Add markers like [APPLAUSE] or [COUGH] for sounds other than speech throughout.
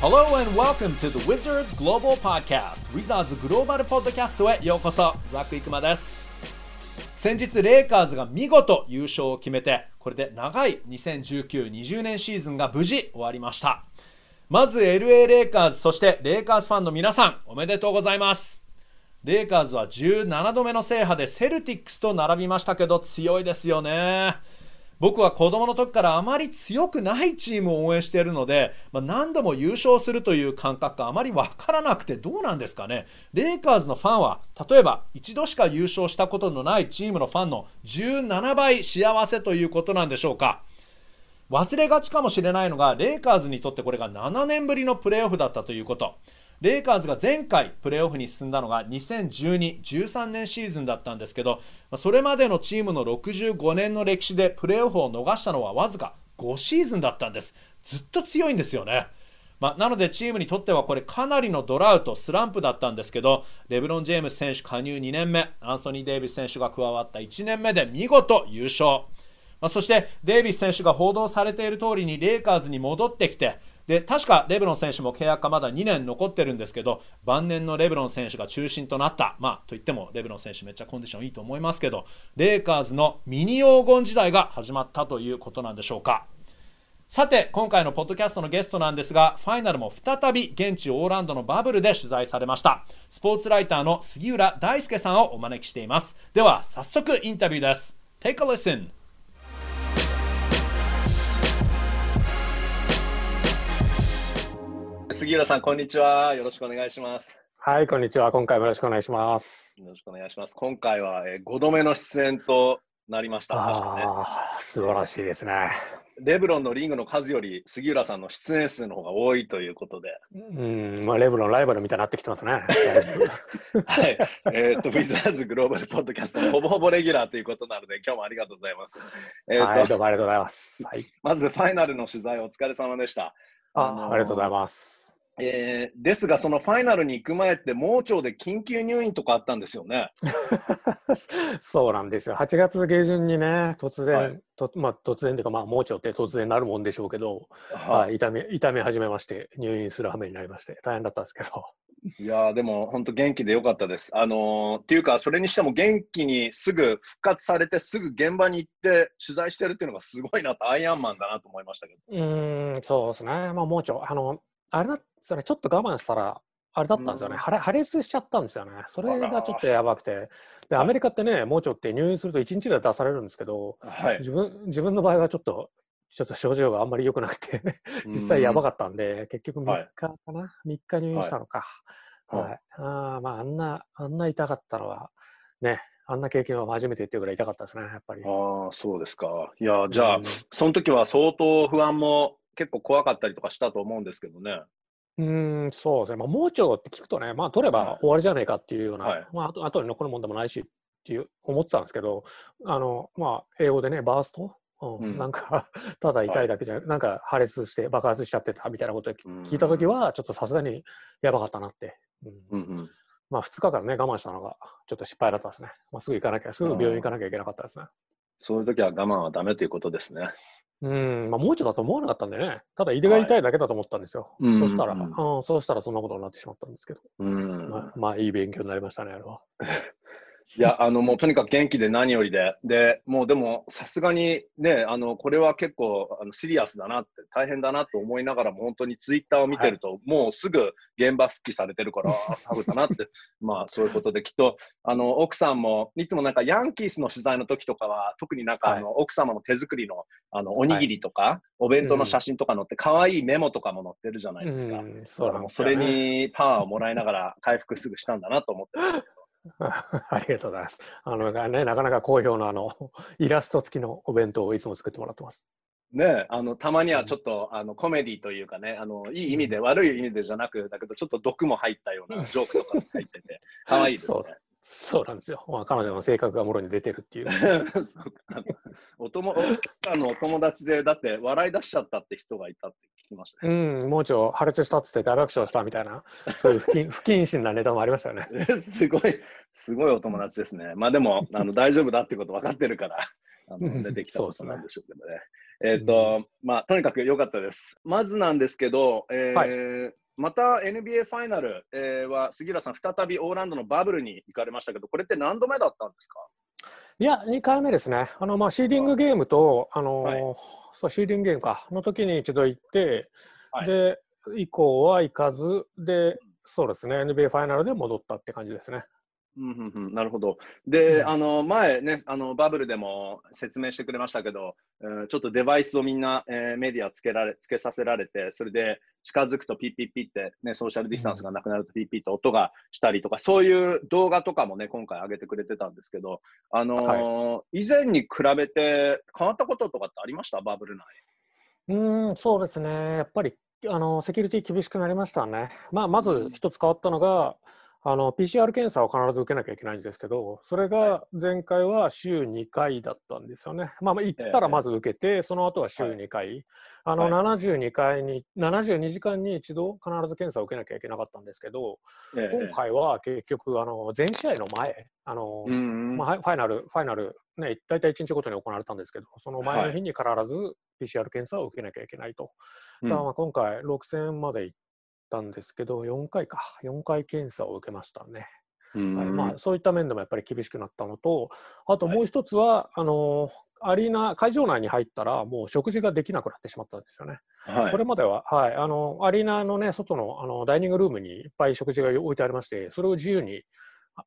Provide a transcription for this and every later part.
Hello and welcome to the Wizards Global Podcast. Wizards グローバルポッドキャストへようこそザック・イクマです。先日レイカーズが見事優勝を決めてこれで長い2019-20年シーズンが無事終わりました。まず LA レイカーズそしてレイカーズファンの皆さんおめでとうございます。レイカーズは17度目の制覇でセルティックスと並びましたけど強いですよね。僕は子供の時からあまり強くないチームを応援しているので、まあ、何度も優勝するという感覚があまりわからなくてどうなんですかね。レイカーズのファンは例えば一度しか優勝したことのないチームのファンの17倍幸せということなんでしょうか。忘れがちかもしれないのがレイカーズにとってこれが7年ぶりのプレーオフだったということ。レイカーズが前回プレーオフに進んだのが2012-13年シーズンだったんですけどそれまでのチームの65年の歴史でプレーオフを逃したのはわずか5シーズンだったんです。ずっと強いんですよね。まあ、なのでチームにとってはこれかなりのドラウト、スランプだったんですけどレブロン・ジェームス選手加入2年目アンソニー・デイビス選手が加わった1年目で見事優勝、まあ、そしてデイビス選手が報道されている通りにレイカーズに戻ってきてで確かレブロン選手も契約がまだ2年残ってるんですけど晩年のレブロン選手が中心となった。まあといってもレブロン選手めっちゃコンディションいいと思いますけどレイカーズのミニ黄金時代が始まったということなんでしょうか。さて今回のポッドキャストのゲストなんですがファイナルも再び現地オーランドのバブルで取材されました。スポーツライターの杉浦大輔さんをお招きしています。では早速インタビューです。Take a listen. 杉浦さん、こんにちは。よろしくお願いします。はい、こんにちは。今回もよろしくお願いします。よろしくお願いします。今回は、えー、5度目の出演となりました。あね、素晴らしいですね。レブロンのリングの数より杉浦さんの出演数の方が多いということで。うん、まあ、レブロンライバルみたいになってきてますね。[LAUGHS] はい。えっ、ー、と、ウィザーズグローバルポッドキャストほぼほぼレギュラーということなので、今日もありがとうございます。えー、はい、どうもありがとうございます。はい、まず、ファイナルの取材お疲れ様でした。あ、あのー、ありがとうございます。えー、ですが、そのファイナルに行く前って、盲腸で緊急入院とかあったんですよね。[LAUGHS] そうなんですよ。8月下旬にね、突然、はい、とまあ、突然というか、まあ、盲腸って突然なるもんでしょうけど、はい、痛み痛み始めまして、入院する羽目になりまして、大変だったんですけど。いやでも本当元気でよかったです。あのー、っていうか、それにしても元気にすぐ復活されて、すぐ現場に行って取材してるっていうのがすごいなと、アイアンマンだなと思いましたけど。うん、そうですね。まあ、盲腸、あの、あれだそれちょっと我慢したら、あれだったんですよね、破破裂しちゃったんですよね。それがちょっとやばくて。で、アメリカってね、盲腸って入院すると1日で出されるんですけど、はい、自分自分の場合はちょっと、ちょっと症状があんまり良くなくて [LAUGHS] 実際やばかったんで、結局3日かな、はい、?3 日入院したのか。はい。はい、あまあ、あんな、あんな痛かったのは、ね、あんな経験は初めてっていうぐらい痛かったですね、やっぱり。ああ、そうですか。いや、じゃあ、うん、その時は相当不安も結構怖かったりとかしたと思うんですけどね。うん、そうですね。まあ、盲腸って聞くとね、まあ、取れば終わりじゃないかっていうような、はい、まあ、あと、後に残るもんでもないしっていう思ってたんですけど、あの、まあ、英語でね、バースト？うん、なんか [LAUGHS] ただ痛いだけじゃなく、はい、なんか破裂して爆発しちゃってたみたいなことを聞いたときは、ちょっとさすがにやばかったなって。うんうんうん、まあ、2日間ね、我慢したのがちょっと失敗だったですね。まあ、すぐ行かなきゃ、すぐ病院行かなきゃいけなかったですね。そういう時は我慢はダメということですね。うん、まあ、盲腸だと思わなかったんでね、ただ胃が痛いだけだと思ったんですよ。はい、そしたら、うん、そうしたらそんなことになってしまったんですけど、うん。まあ、まあ、いい勉強になりましたね、あれは。[LAUGHS] いや、あの、もうとにかく元気で何よりで。で、もうでも、さすがにね、あの、これは結構、あのシリアスだなって、大変だなと思いながらも、本当にツイッターを見てると、はい、もうすぐ現場復帰されてるから、サブだなって、[LAUGHS] まあ、そういうことで、きっと、あの、奥さんも、いつもなんか、ヤンキースの取材の時とかは、特になんか、あの、奥様の手作りの、あの、おにぎりとか、はい、お弁当の写真とか載って、可愛いメモとかも載ってるじゃないですか。うん、そうだ、ね、それにパワーをもらいながら、回復すぐしたんだなと思ってます。[LAUGHS] ありがとうございます。あのね、なかなか好評のあの [LAUGHS] イラスト付きのお弁当をいつも作ってもらってます。ねあのたまにはちょっと、うん、あのコメディというかねあのいい意味で、うん、悪い意味でじゃなくだけどちょっと毒も入ったようなジョークとか入ってて可愛いですね。そうなんですよ。まあ、彼女の性格がもろに出てるっていう。[LAUGHS] お友さんのお友達で、だって笑い出しちゃったって人がいたって聞きました、ね、うん、盲腸破裂したって言って大爆笑したみたいな、そういう不謹 [LAUGHS] 不謹慎なネタもありましたよね。すごい、すごいお友達ですね。まあでも、あの大丈夫だってこと分かってるから、あの出てきたことなんでしょうけどね。えっ、と、まあ、とにかく良かったです。まずなんですけど、えーはまた NBA ファイナル、えーは杉浦さん、再びオーランドのバブルに行かれましたけど、これって何度目だったんですか？いや、2回目ですね。あの、まあ、シーディングゲームと、あのーはいそう、シーディングゲームか、の時に一度行って、はいで、以降は行かず、で、そうですね、NBA ファイナルで戻ったって感じですね。うんうんうん、なるほど。で、うんあの前ね、あのバブルでも説明してくれましたけど、うんちょっとデバイスをみんな、えーメディアつけられつけさせられて、それで近づくとピッピッピって、ね、ソーシャルディスタンスがなくなるとピッピッと音がしたりとか、そういう動画とかもね、今回上げてくれてたんですけど、あのー以前に比べて変わったこととかってありました？バブル内。うーん、そうですね。やっぱり、あの、セキュリティ厳しくなりましたね。まあ、まず一つ変わったのが、あの、PCR 検査を必ず受けなきゃいけないんですけど、それが前回は週2回だったんですよね。まあ、まあ行ったらまず受けて、その後は週2回。あの、は72回に、72時間に一度必ず検査を受けなきゃいけなかったんですけど、ええ。今回は結局、あの、全試合の前、あの、まあ、ファイナル、ファイナル、ね、大体1日ごとに行われたんですけど、その前の日に必ず PCR 検査を受けなきゃいけないと。うん。だからまあ今回、6戦まで行ったんですけど、4回か、4回検査を受けましたね。うん。はい。まあ、そういった面でもやっぱり厳しくなったのと、あともう一つは、あのアリーナ、会場内に入ったら、もう食事ができなくなってしまったんですよね。はい。これまでは、はい、あのアリーナの、ね、外のあのダイニングルームにいっぱい食事が置いてありまして、それを自由にあ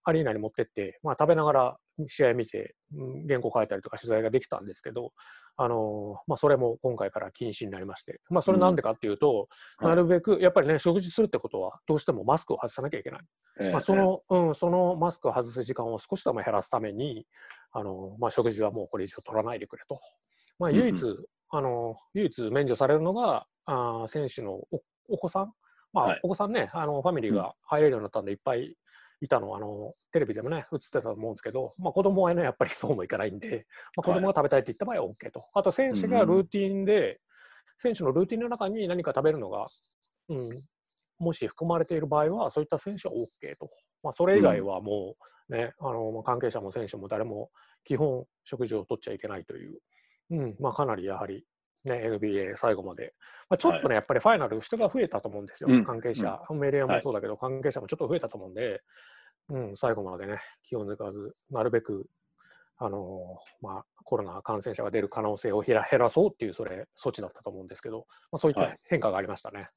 アリーナに持ってって、まあ、食べながら試合見て、うん原稿書いたりとか取材ができたんですけど、あのまあ、それも今回から禁止になりまして、まあ、それなんでかっていうと、うんなるべくやっぱりね、食事するってことは、どうしてもマスクを外さなきゃいけない。ええまあ、その、うん、そのマスクを外す時間を少しでも減らすために、あの、まあ、食事はもうこれ以上取らないでくれと。まあ、うんうん唯一、あの、唯一免除されるのが、あー選手のおお子さん。まあ、はいお子さんね、あの、ファミリーが入れるようになったんで、いっぱいいたの、あの、テレビでもね、映ってたと思うんですけど、まあ、子供はね、やっぱりそうもいかないんで、まあ、子供が食べたいって言った場合は OK と。あと、選手がルーティンで、選手のルーティンの中に何か食べるのが、うん、もし含まれている場合は、そういった選手は OK と。まあ、それ以外はもうね、あのまあ関係者も選手も誰も基本食事を取っちゃいけないという、うんまあ、かなりやはり、ね、NBA 最後まで、まあ、ちょっとね、やっぱりファイナル人が増えたと思うんですよ、うん。関係者、メディアもそうだけど、関係者もちょっと増えたと思うんで、うん、最後までね、気を抜かず、なるべく、あのまあ、コロナ感染者が出る可能性を減らそうっていうそれ措置だったと思うんですけど、まあ、そういっはい。た変化がありましたね。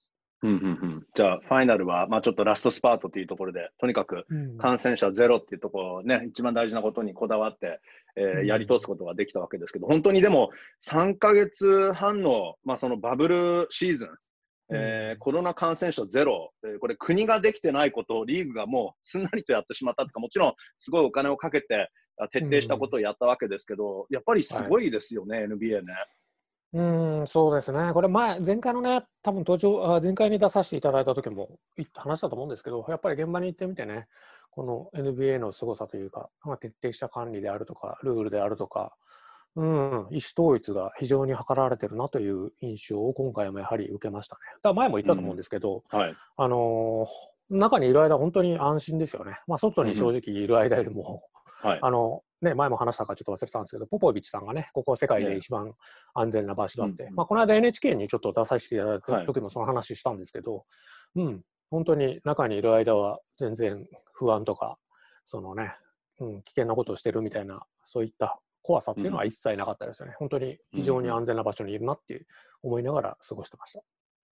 うんうんうん。じゃあ、ファイナルは、まあ、ちょっとラストスパートというところで、とにかくうん。感染者ゼロっていうところをね、一番大事なことにこだわって、えーうん。やり通すことができたわけですけど、本当にでも、3ヶ月半の、まあ、そのバブルシーズン、えーうん。コロナ感染者ゼロ、えーこれ、国ができてないことをリーグがもうすんなりとやってしまったとか、もちろんすごいお金をかけてあ徹底したことをやったわけですけど、やっぱりすごいですよね、NBA ね。うん、そうですね。これ前、前回のね、多分登場、あ前回に出させていただいた時もい話したと思うんですけど、やっぱり現場に行ってみてね、この NBA の凄さというか、まあ、徹底した管理であるとか、ルールであるとか、うん、意思統一が非常に図られてるなという印象を今回もやはり受けましたね。だ前も言ったと思うんですけど、はい。あのー中にいる間、本当に安心ですよね。まあ、外に正直いる間よりも、はい。あのね、前も話したかちょっと忘れたんですけど、ポポビッチさんがね、ここは世界で一番安全な場所だって、うんうんまあ、この間 NHK にちょっと出させていただいはいた時もその話したんですけど、うん、本当に中にいる間は全然不安とか、そのね、うん、危険なことをしてるみたいな、そういった怖さっていうのは一切なかったですよね。本当に非常に安全な場所にいるなって思いながら過ごしてました。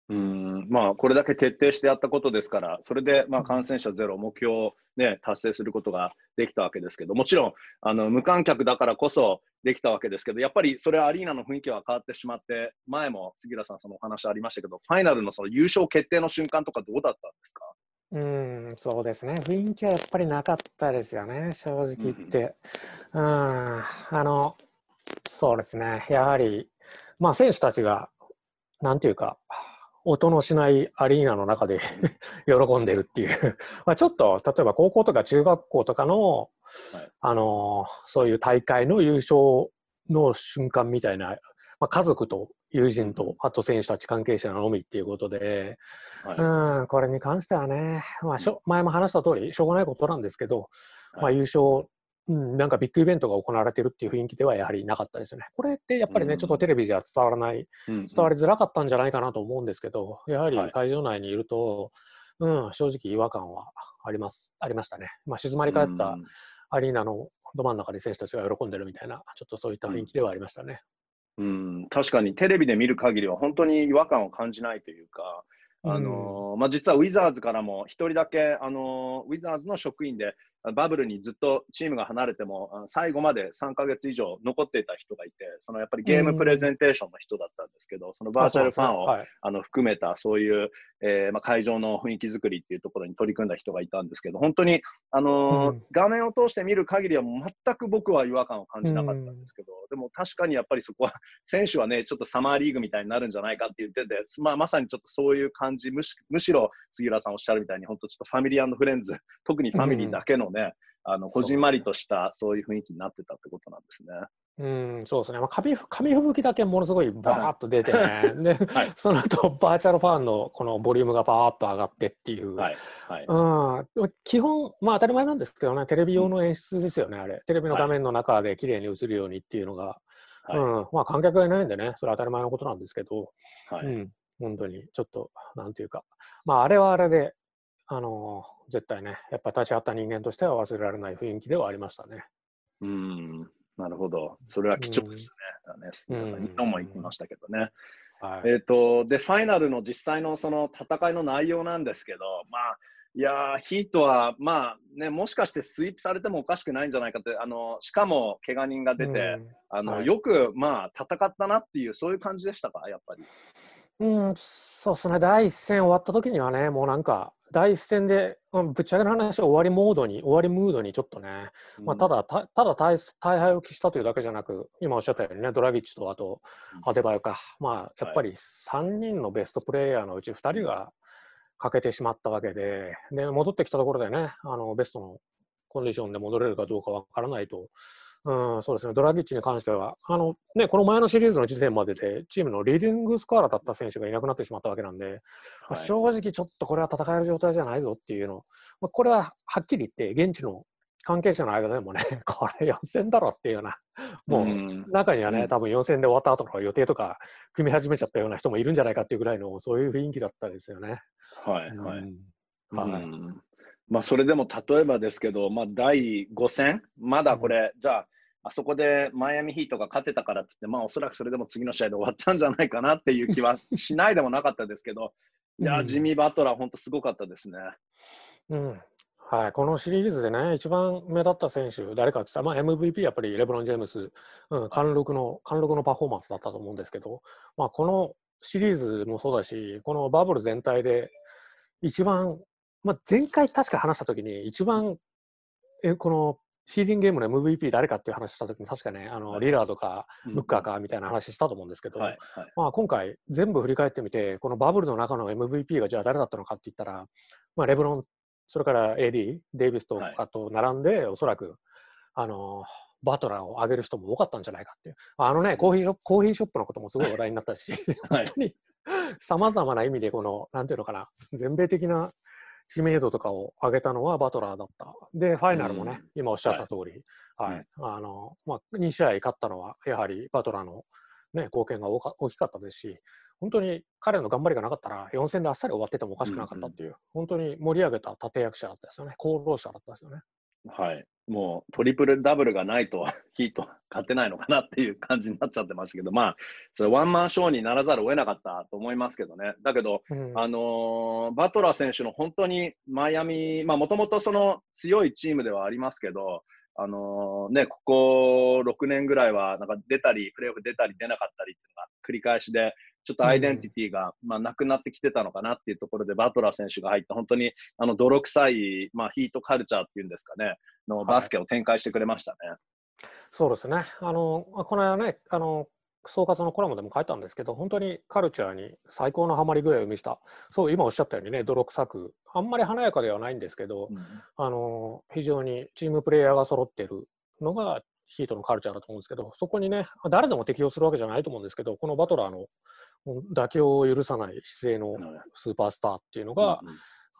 うんまあ、これだけ徹底してやったことですから、それでまあ感染者ゼロ、目標を、ね、達成することができたわけですけど、もちろんあの無観客だからこそできたわけですけど、やっぱりそれはアリーナの雰囲気は変わってしまって、前も杉浦さん、そのお話ありましたけど、ファイナルのその優勝決定の瞬間とか、どうだったんですか？うん、そうですね。雰囲気はやっぱりなかったですよね、正直言って。うん、あの、そうですね。やはり、まあ選手たちが、なんていうか、音のしないアリーナの中で [LAUGHS] 喜んでるっていう。まあちょっと、例えば高校とか中学校とかの、あの、そういう大会の優勝の瞬間みたいな、まあ、家族と友人と、あと選手たち関係者のみっていうことで、はい。うん、これに関してはね、まあ、しょ前も話した通り、しょうがないことなんですけど、はい。まあ、優勝うん、なんかビッグイベントが行われてるっていう雰囲気ではやはりなかったですね。これってやっぱりね、うんちょっとテレビじゃ伝わらない、うん伝わりづらかったんじゃないかなと思うんですけど、やはりはい会場内にいると、うん、正直違和感はあります、ありましたね。まあ、静まり返ったうんアリーナのど真ん中で選手たちが喜んでるみたいな、ちょっとそういった雰囲気ではありましたね。うん、確かにテレビで見る限りは本当に違和感を感じないというか、あのーまあ、実はウィザーズからも一人だけ、あのーウィザーズの職員でバブルにずっとチームが離れても最後まで3ヶ月以上残っていた人がいてそのやっぱりゲームプレゼンテーションの人だったんですけど、そのバーチャルファンを、あそうなんですねあの含めたそういう、えーまあ、会場の雰囲気作りっていうところに取り組んだ人がいたんですけど本当に、あのーうん。画面を通して見る限りは全く僕は違和感を感じなかったんですけど、でも確かにやっぱりそこは [LAUGHS] 選手はねちょっとサマーリーグみたいになるんじゃないかって言ってて、まあ、まさにちょっとそういう感じむしむしろ杉浦さんおっしゃるみたいに本当ちょっとファミリーフレンズ特にファミリーだけのね、あのこじんまりとしたそういう雰囲気になってたってことなんですね。うん、そうですね。まあ、紙ふ紙吹雪だけものすごいバーッと出てね。で、はい。その後、バーチャルファンのこのボリュームがバーッと上がってっていう。はい。はい。うん、基本、まあ当たり前なんですけどね、テレビ用の演出ですよね、あれ。テレビの画面の中で綺麗に映るようにっていうのが、はい。うん、まあ観客がいないんでね、それは当たり前のことなんですけど、はい。うん、本当にちょっと、なんていうか、まああれはあれで、あのー絶対ね、やっぱ立ち会った人間としては忘れられない雰囲気ではありましたね。うんなるほど。それは貴重ですね。ね皆さん、うん日本も言ってましたけどね。はい。えっ、と、で、ファイナルの実際のその戦いの内容なんですけど、まあ、いやーヒートは、まあね、もしかしてスイープされてもおかしくないんじゃないかって、あのしかも怪我人が出て、うんあのはいよく、まあ、戦ったなっていう、そういう感じでしたか、やっぱり。うん、そうですね、第一戦終わった時にはね、もうなんか、第一戦で、うんぶっちゃけの話、終わりモードに、終わりムードにちょっとね、まあ、ただ、たただ大大敗を喫したというだけじゃなく、今おっしゃったようにね、ドラギッチとあとうん。アデバヨか、まあ、やっぱり3人のベストプレイヤーのうち2人が欠けてしまったわけで、で戻ってきたところでね、あのベストのコンディションで戻れるかどうかわからないと、うん、そうですね、ドラギッチに関しては、あのね、この前のシリーズの時点までで、チームのリーディングスコアラーだった選手がいなくなってしまったわけなんで、はい。正直ちょっとこれは戦える状態じゃないぞっていうの、まあ、これははっきり言って、現地の関係者の間でもね、[LAUGHS] これ4戦だろっていうような、もう、ん。中にはね、うん。多分4戦で終わった後の予定とか組み始めちゃったような人もいるんじゃないかっていうぐらいの、そういう雰囲気だったですよね。はい、はい。うん。はい。うんまあ、それでも例えばですけど、まあ、第5戦、まだこれ、じゃあ、あそこでマイアミヒートが勝てたからって言って、まあ、おそらくそれでも次の試合で終わったんじゃないかなっていう気はしないでもなかったですけど、いや、うん。ジミー・バトラー、本当すごかったですね。うん。はい、このシリーズでね、一番目立った選手、誰かって言ったら、まあ、MVP やっぱりレブロン・ジェームス、うん、貫禄の、貫禄のパフォーマンスだったと思うんですけど、まあ、このシリーズもそうだし、このバブル全体で一番、まあ、前回確か話したときに、一番えこのシーディングゲームの MVP 誰かっていう話したときに、確かね、あのはい。リラードかうん。ブッカーかみたいな話したと思うんですけど、はい、はい。まあ、今回、全部振り返ってみて、このバブルの中の MVP がじゃあ誰だったのかって言ったら、まあ、レブロン、それから AD、デイビスとはい。かと並んで、おそらく、あのバトラーを上げる人も多かったんじゃないかっていう。あのね、コーヒーショップ、コーヒーショップのこともすごい話題になったし、[LAUGHS] はい。本当に、さまざまな意味で、この、なんていうのかな、全米的な知名度とかを上げたのはバトラーだった。で、ファイナルもね、うん。今おっしゃった通り、はい、あの、まあ、2試合勝ったのは、やはりバトラーの、ね、貢献が大きかったですし、本当に彼の頑張りがなかったら、4戦であっさり終わっててもおかしくなかったっていう、本当に盛り上げた立役者だったですよね、功労者だったですよね。はい。もうトリプルダブルがないと [LAUGHS] ヒート勝てないのかなっていう感じになっちゃってましたけど、まあ、それワンマンショーにならざるを得なかったと思いますけどね。だけど、うんあのーバトラー選手の本当にマイアミ、まあもともとその強いチームではありますけど、あのーね、ここ6年ぐらいはなんか出たり、プレーオフ出たり出なかったりっていうのが繰り返しで、ちょっとアイデンティティが、まあなくなってきてたのかなっていうところで、バトラー選手が入って、本当にあの泥臭い、まあ、ヒートカルチャーっていうんですかね、のバスケを展開してくれましたね。そうですね。あの、この間ね、あの、総括のコラムでも書いたんですけど、本当にカルチャーに最高のハマり具合を見せた。そう、今おっしゃったようにね、泥臭く、あんまり華やかではないんですけど、あの、非常にチームプレイヤーが揃ってるのがヒートのカルチャーだと思うんですけど、そこにね、誰でも適用するわけじゃないと思うんですけど、このバトラーの妥協を許さない姿勢のうんスーパースターっていうのが、うん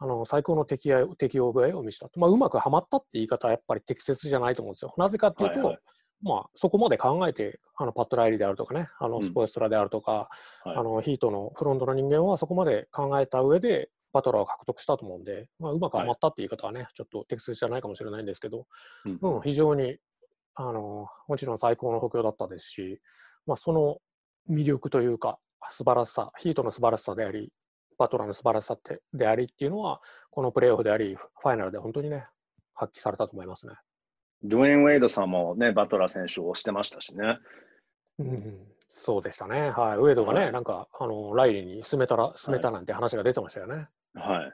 あの最高の適合適応具合を見せたと、まあ、うまくはまったって言い方はやっぱり適切じゃないと思うんですよ。なぜかというと、はいはい。まあ、そこまで考えてあのパッド・ライリーであるとかねあのうん。スポエストラであるとか、はい。あのヒートのフロントの人間はそこまで考えた上でバトラーを獲得したと思うんで、まあ、うまくはまったって言い方はね、ちょっと適切じゃないかもしれないんですけど、うん。うん、非常にあのもちろん最高の補強だったですし、まあ、その魅力というか素晴らしさヒートの素晴らしさでありバトラーの素晴らしさってでありっていうのはこのプレーオフでありファイナルで本当にね発揮されたと思いますね。ドゥエイン・ウェイドさんもね、バトラー選手を推してましたしね。うん、そうでしたね。はい、ウェイドがね、はいなんかあのライリーに進めたら進めたなんて話が出てましたよね。はい。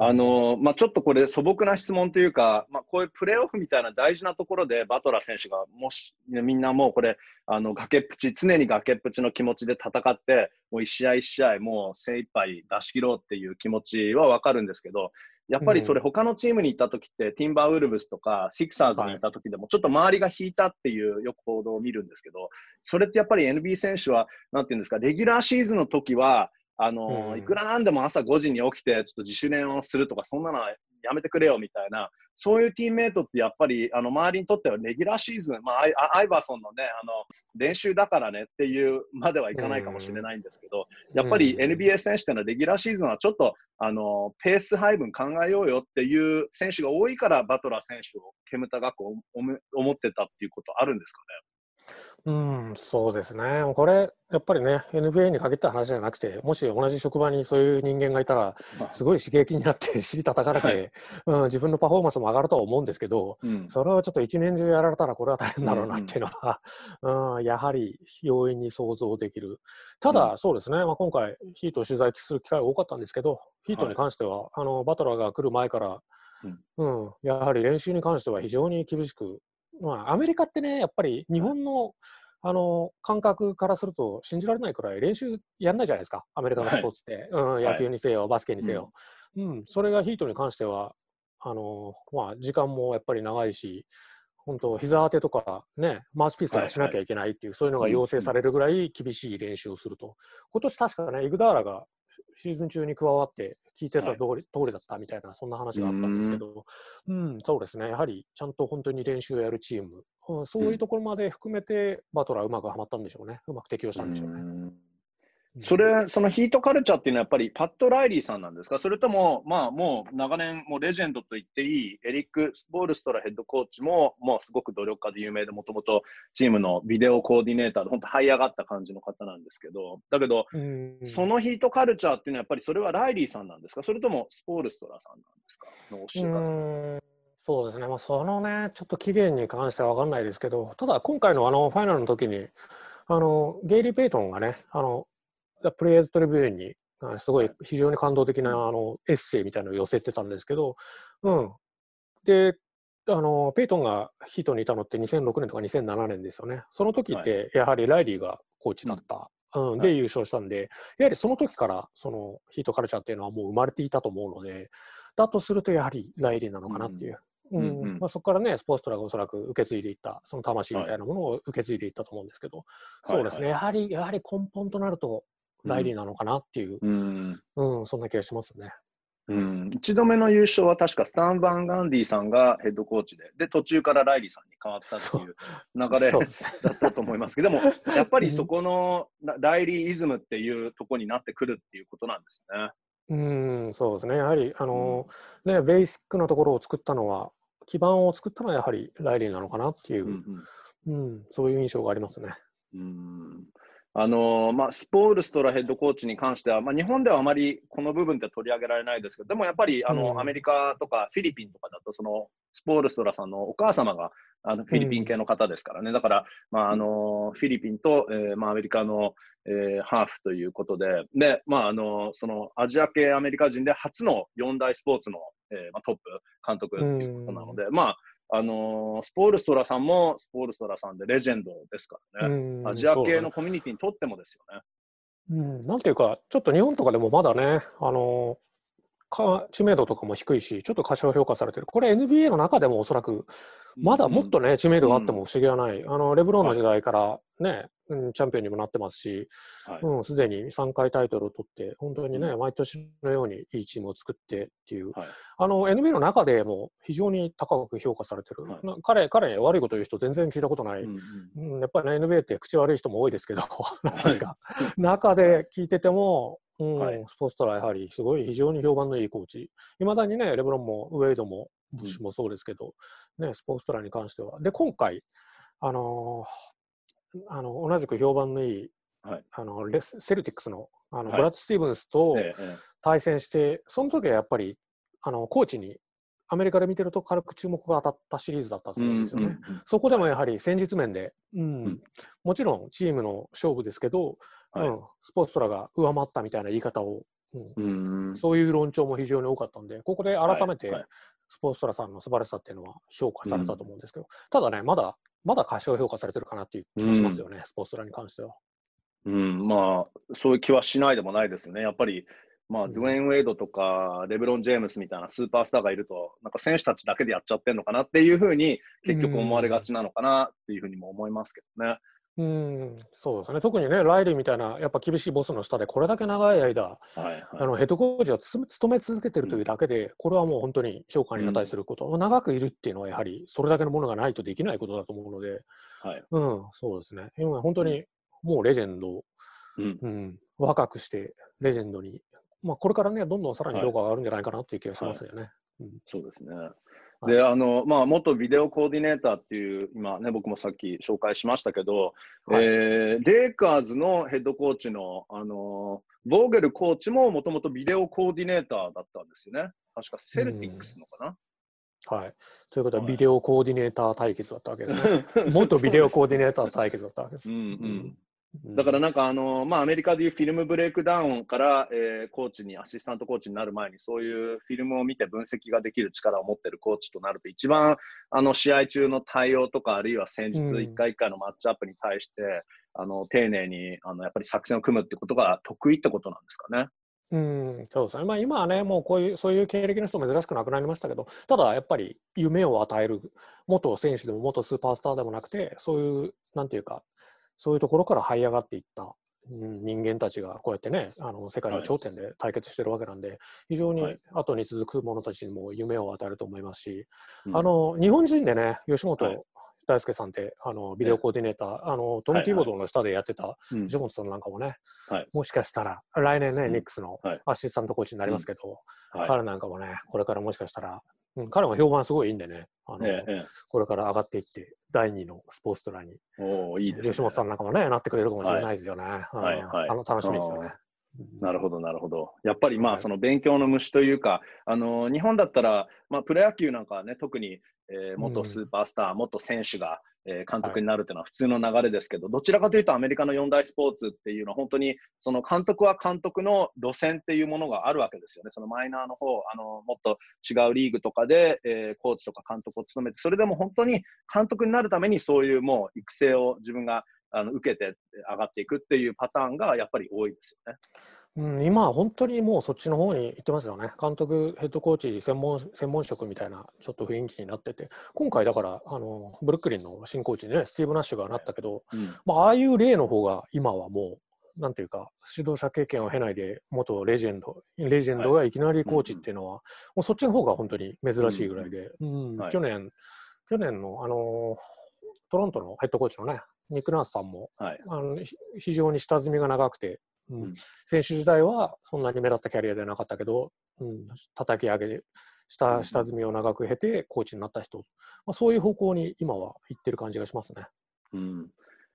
あのまあ、ちょっとこれ素朴な質問というか、まあ、こういうプレーオフみたいな大事なところでバトラー選手がもし、ねみんなもうこれあの崖っぷち常に崖っぷちの気持ちで戦ってもう一試合一試合もう精一杯出し切ろうっていう気持ちは分かるんですけどやっぱりそれ他のチームに行った時って、ティンバーウルブスとかシクサーズにい。た時でもちょっと周りが引いたっていうよく報道を見るんですけどそれってやっぱり NBA 選手はなんていうんですかレギュラーシーズンの時はあの、うんいくらなんでも朝5時に起きて、ちょっと自主練をするとか、そんなのはやめてくれよみたいな、そういうチームメイトってやっぱり、あの周りにとってはレギュラーシーズン、まあ、アイアアイバーソンのね、あの練習だからねっていうまではいかないかもしれないんですけど、やっぱりうん NBA 選手っていうのはレギュラーシーズンはちょっとあのペース配分考えようよっていう選手が多いから、バトラー選手を煙たがく思思ってたっていうことあるんですかうん、そうですね。これ、やっぱりね、NBA に限った話じゃなくて、もし同じ職場にそういう人間がいたら、ね。すごい刺激になって、[LAUGHS] 尻叩かれて、はい。うん、自分のパフォーマンスも上がるとは思うんですけど、うん。それをちょっと一年中やられたら、これは大変だろうなっていうのは、うんやはり容易に想像できる。ただ、うそうですね、まあ、今回、ヒートを取材する機会が多かったんですけど、ヒートに関しては、あのバトラーが来る前から、うんやはり練習に関しては非常に厳しく、まあ、アメリカってね、やっぱり日本の、あの感覚からすると信じられないくらい練習やんないじゃないですか、アメリカのスポーツって、うん、はい。野球にせよ、バスケにせよ、うん。それがヒートに関してはあの、まあ、時間もやっぱり長いし、本当、膝当てとか、ね、マウスピースとかしなきゃいけないっていう、そういうのが要請されるぐらい厳しい練習をすると、今年確かね、イグダーラがシーズン中に加わって聞いてた通り,、通りだったみたいな、そんな話があったんですけど、うん、そうですね、やはりちゃんと本当に練習をやるチーム、うん、そういうところまで含めて、バトラーうまくはまったんでしょうね、うまく適応したんでしょうね。うんそれ、そのヒートカルチャーっていうのはやっぱりパッド・ライリーさんなんですか？それとも、まあもう長年、もうレジェンドと言っていいエリック・スポールストラヘッドコーチも、もうすごく努力家で有名で、もともとチームのビデオコーディネーターで、本当這い上がった感じの方なんですけど、だけど、うんそのヒートカルチャーっていうのはやっぱりそれはライリーさんなんですか？それともスポールストラさんなんですか？の教えう方。ーんそうですね、まあ、そのね、ちょっと期限に関しては分かんないですけど、ただ今回のあのファイナルの時に、あのゲイリー・ペイトンがね、あのプレイヤーズ・トリビューンに、あすごい非常に感動的なあのエッセイみたいなのを寄せてたんですけど、うん。で、あのペイトンがヒートにいたのって2006年とか2007年ですよね。その時って、やはりライリーがコーチだった。うん。はい。で優勝したんで、やはりその時からそのヒートカルチャーっていうのはもう生まれていたと思うので、だとするとやはりライリーなのかなっていう。うん。うん。うんまあ、そこからね、スポーツトラがおそらく受け継いでいった、その魂みたいなものを受け継いでいったと思うんですけど、はい。そうですね、やはり、やはり根本となると、ライリーなのかなっていう、うんうん、そんな気がしますね。うん、1度目の優勝は確かスタン・バン・ガンディさんがヘッドコーチで、で、途中からライリーさんに変わったっていう流れ。だったと思いますけど、でも、やっぱりそこのラライリーイズムっていうところになってくるっていうことなんですね。うん、そうですね。やはり、あの、ね、ベーシックなところを作ったのは、基盤を作ったのはやはりライリーなのかなっていう、うんうん、そういう印象がありますね。うんあのーまあ、スポールストラヘッドコーチに関しては、まあ、日本ではあまりこの部分って取り上げられないですけど、でもやっぱりあの、うんアメリカとかフィリピンとかだと、そのスポールストラさんのお母様があのフィリピン系の方ですからね、だから、まああのフィリピンと、えーまあ、アメリカの、えーハーフということで、でまああのそのアジア系アメリカ人で初の四大スポーツの、えーまあ、トップ監督っていうことなので、まああのスポールストラさんもスポールストラさんでレジェンドですからね。うんアジア系のコミュニティにとってもですよね。うん、なんていうか、ちょっと日本とかでもまだね、あのか知名度とかも低いし、ちょっと過小評価されてる。これ NBA の中でもおそらく、まだもっとね、知名度があっても不思議はない。あの、レブロンの時代からね、うん、チャンピオンにもなってますし、はい。うん、すでに3回タイトルを取って、本当にね、毎年のようにいいチームを作ってっていう、はい。あの、NBA の中でも非常に高く評価されてる。はい。な彼、彼に悪いこと言う人全然聞いたことない。うんうん。うん、やっぱり、ね、NBA って口悪い人も多いですけど、なんか、中で聞いてても、うんはい。スポーツトラやはりすごい非常に評判のいいコーチ。いまだにね、レブロンもウェイドもブッシュもそうですけど、ね、スポーツトラに関しては。で、今回、あのーあの同じく評判のいい、はい。あのレスセルティックスのあの、はい。ブラッド・スティーブンスとえええ対戦して、その時はやっぱりあのコーチにアメリカで見てると軽く注目が当たったシリーズだったとえ思うんですよね。うんうんそこでもやはり戦術面で、うん。ん。もちろんチームの勝負ですけど、はい。うん、スポーツトラが上回ったみたいな言い方を、うん。うんそういう論調も非常に多かったんで、ここで改めてスポーツトラさんの素晴らしさっていうのは評価されたと思うんですけど、ただね、まだまだ過小評価されてるかなっていう気がしますよね、スポーツトラに関しては。うん、まあ、そういう気はしないでもないですよね。やっぱり、まあ、うん。ドゥエイン・ウェイドとか、レブロン・ジェームスみたいなスーパースターがいると、なんか選手たちだけでやっちゃってるのかなっていうふうに、結局思われがちなのかなっていうふうにも思いますけどね。うん、そうですね。特にね、ライリーみたいな、やっぱ厳しいボスの下で、これだけ長い間、はいはい。あのヘッドコーチがつ務め続けてるというだけで、これはもう本当に評価に値すること、長くいるっていうのは、やはりそれだけのものがないとできないことだと思うので、はい。うん、そうですね。今、本当にもうレジェンド、うん。うん、若くしてレジェンドに、まあ、これからね、どんどんさらに評価が上がるんじゃないかなっていう気がしますよね。そうですね。はいで、あの、まあ、元ビデオコーディネーターっていう、今ね、僕もさっき紹介しましたけど、はいえーレイカーズのヘッドコーチの、あの、ボーゲルコーチももともとビデオコーディネーターだったんですよね。確かセルティックスのかな。はい。ということは、はいビデオコーディネーター対決だったわけですね。[LAUGHS] 元ビデオコーディネーター対決だったわけです。うんうんうんだからなんかあの、まあ、アメリカでいうフィルムブレイクダウンから、えーコーチに、アシスタントコーチになる前に、そういうフィルムを見て分析ができる力を持ってるコーチとなると、一番あの試合中の対応とか、あるいは戦術、うん一回一回のマッチアップに対して、あの丁寧にあのやっぱり作戦を組むってことが得意ってことなんですかね？うん、そうですね。まあ今はね、もうこういう、そういう経歴の人珍しくなくなりましたけど、ただやっぱり夢を与える、元選手でも元スーパースターでもなくて、そういう、なんていうか、そういうところから這い上がっていった、うん人間たちがこうやってね、あの世界の頂点で対決してるわけなんで、非常にはい。後に続く者たちにも夢を与えると思いますし、うん。あの日本人でね、吉はい。本大輔さんって、あのビデオコーディネーター、あのトム・ティーボードの下でやってたうん。吉本さんなんかもね、はい。もしかしたら来年ね、うん。ニックスのはい。アシスタントコーチになりますけど、はい。彼なんかもね、これからもしかしたら、うん、彼も評判すごいいいんでね、あのえええこれから上がっていって、第2のスポーツトラに、えおーいいですね。吉本さんなんかもね、なってくれるかもしれないですよね。うんはいはいあの楽しみですよね。なるほど、なるほど。やっぱりまあ、はいその勉強の虫というか、あの日本だったら、まあ、プロ野球なんかはね、特に、えー元スーパースター、元選手が、えー監督になるというのは普通の流れですけど、どちらかというとアメリカの四大スポーツっていうのは本当に、その監督は監督の路線っていうものがあるわけですよね。そのマイナーの方、あのもっと違うリーグとかで、えーコーチとか監督を務めて、それでも本当に監督になるためにそういうもう育成を自分があの受けて上がっていくっていうパターンがやっぱり多いですよね。うん、今は本当にもうそっちの方に行ってますよね。監督、ヘッドコーチ専門、専門職みたいなちょっと雰囲気になってて、今回だから、あのブルックリンの新コーチにね、スティーブ・ナッシュがなったけど、うんまあ、ああいう例の方が今はもう、なんていうか、指導者経験を経ないで、元レジェンド、レジェンドがいきなりコーチっていうのは、もうそっちの方が本当に珍しいぐらいで、うんはい去年、去年の、あのトロントのヘッドコーチのね、ニック・ナースさんも、はい。あのひ非常に下積みが長くて、うん。うん。選手時代はそんなに目立ったキャリアではなかったけど、うん、叩き上げ下下積みを長く経てコーチになった人、まあ、そういう方向に今は行ってる感じがしますね。うん。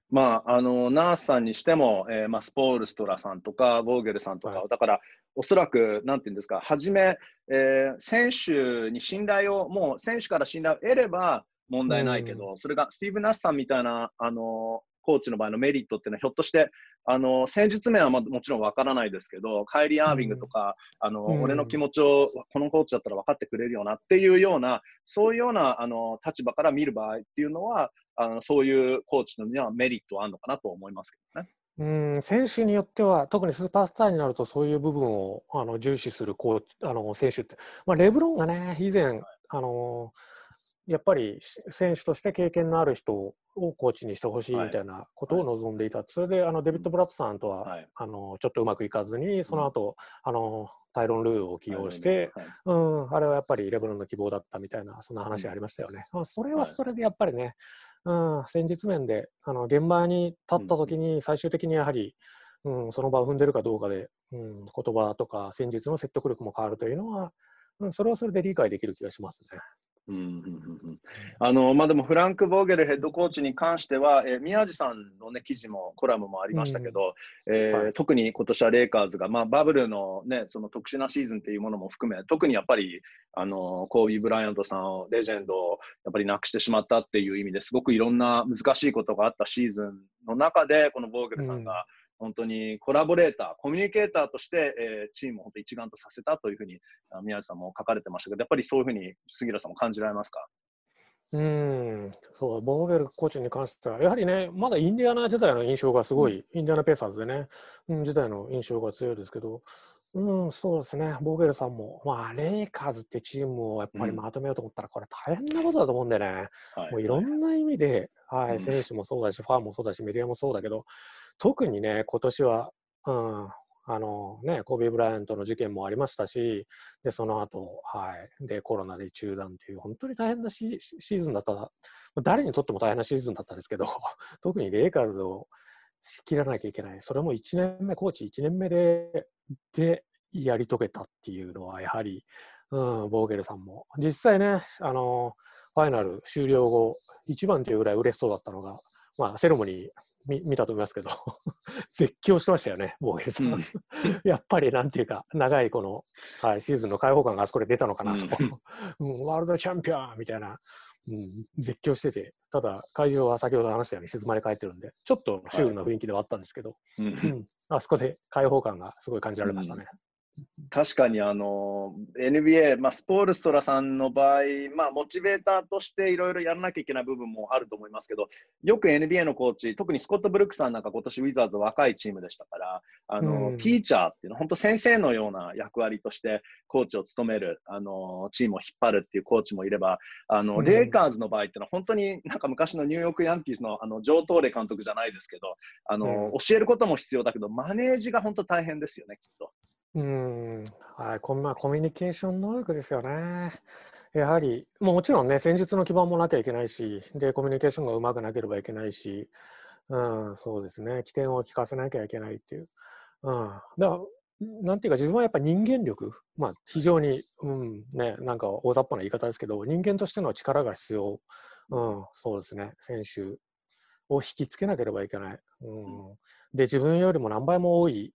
まあ、あのナースさんにしても、えーまあ、スポールストラさんとか、ボーゲルさんとか、はい。だから、おそらく、なんていうんですか、初め、えー選手に信頼を、もう選手から信頼を得れば問題ないけど、それがスティーブ・ナースさんみたいな、あのコーチの場合のメリットっていうのは、ひょっとして、あの戦術面はまもちろんわからないですけど、カイリー・アービングとか、あのうん。俺の気持ちをこのコーチだったら分かってくれるよなっていうような、そういうようなあの立場から見る場合っていうのは、あのそういうコーチのにはメリットはあるのかなと思いますけどね。うん。選手によっては、特にスーパースターになると、そういう部分をあの重視するコーチあの選手って、まあ、レブロンがね、以前、あのやっぱり選手として経験のある人をコーチにしてほしいみたいなことを望んでいた、はい、それであのデビッド・ブラッドさんとは、はい、あのちょっとうまくいかずに、その後、うん、あのタイロン・ルーを起用して、はい、うん、あれはやっぱりレブロンの希望だったみたいな、そんな話ありましたよね。うん、それはそれでやっぱりね、うん、戦術面であの現場に立った時に最終的にやはり、うん、その場を踏んでるかどうかで、うん、言葉とか戦術の説得力も変わるというのは、うん、それはそれで理解できる気がしますね。うんうんうんうん。あのまあ、でもフランク・ボーゲルヘッドコーチに関しては、えー、宮地さんの、ね、記事もコラムもありましたけど、うん、えーはい、特に今年はレイカーズが、まあ、バブルの,、ね、その特殊なシーズンというものも含め、特にやっぱりあのコービー・ブライアントさんを、レジェンドをやっぱりなくしてしまったっていう意味ですごくいろんな難しいことがあったシーズンの中で、このボーゲルさんが、うん本当にコラボレーター、コミュニケーターとして、えー、チームを本当一丸とさせたというふうに宮内さんも書かれてましたけど、やっぱりそういうふうに杉浦さんも感じられますか？うんそうボーゲルコーチに関しては、やはりね、まだインディアナ時代の印象がすごい、うん、インディアナ・ペーサーズでね、うん、時代の印象が強いですけど、うん、そうですね、ボーゲルさんも、まあ、レイカーズってチームをやっぱりまとめようと思ったら、これ大変なことだと思うんでね、うん、もういろんな意味で、はい、はい、選手もそうだし、ファンもそうだし、メディアもそうだけど、特にね、今年は、うん、あのね、コビー・ブライアントの事件もありましたし、で、その後、はい、で、コロナで中断という、本当に大変なシーズンだった、誰にとっても大変なシーズンだったんですけど、[LAUGHS] 特にレイカーズを仕切らなきゃいけない。それも1年目、コーチ1年目で、で、やり遂げたっていうのは、やはり、うん、ボーゲルさんも。実際ね、あの、ファイナル終了後、一番というぐらい嬉しそうだったのが、まあ、セレモニー見見たと思いますけど [LAUGHS] 絶叫してましたよね、ボーゲルさん。うん、[LAUGHS] やっぱりなんていうか、長いこの、はい、シーズンの開放感があそこで出たのかなと、うん、[LAUGHS] ワールドチャンピオンみたいな、うん、絶叫してて、ただ会場は先ほど話したように静まり返ってるんで、ちょっとシュールな雰囲気ではあったんですけど、はい、うん、あそこで開放感がすごい感じられましたね。確かにあの NBA、まあ、スポールストラさんの場合、まあ、モチベーターとしていろいろやらなきゃいけない部分もあると思いますけど、よく NBA のコーチ、特にスコット・ブルックさんなんか今年ウィザーズ若いチームでしたから、あの、うん、ティーチャーっていうのは本当先生のような役割としてコーチを務める、あのチームを引っ張るっていうコーチもいれば、あの、うん、レイカーズの場合っていうのは本当になんか昔のニューヨーク・ヤンキースのあのジョー・トーレ監督じゃないですけど、あの、うん、教えることも必要だけど、マネージが本当大変ですよね、きっと。うん、はい、こまあ、コミュニケーション能力ですよね。やはり、もちろんね、戦術の基盤もなきゃいけないし、で、コミュニケーションがうまくなければいけないし、うん、そうですね、起点を聞かせなきゃいけないっていう。うん、だからなんていうか、自分はやっぱ人間力、まあ、非常に、うん、ね、なんか大雑把な言い方ですけど、人間としての力が必要。うん、そうですね、選手を引きつけなければいけない。うん、で、自分よりも何倍も多い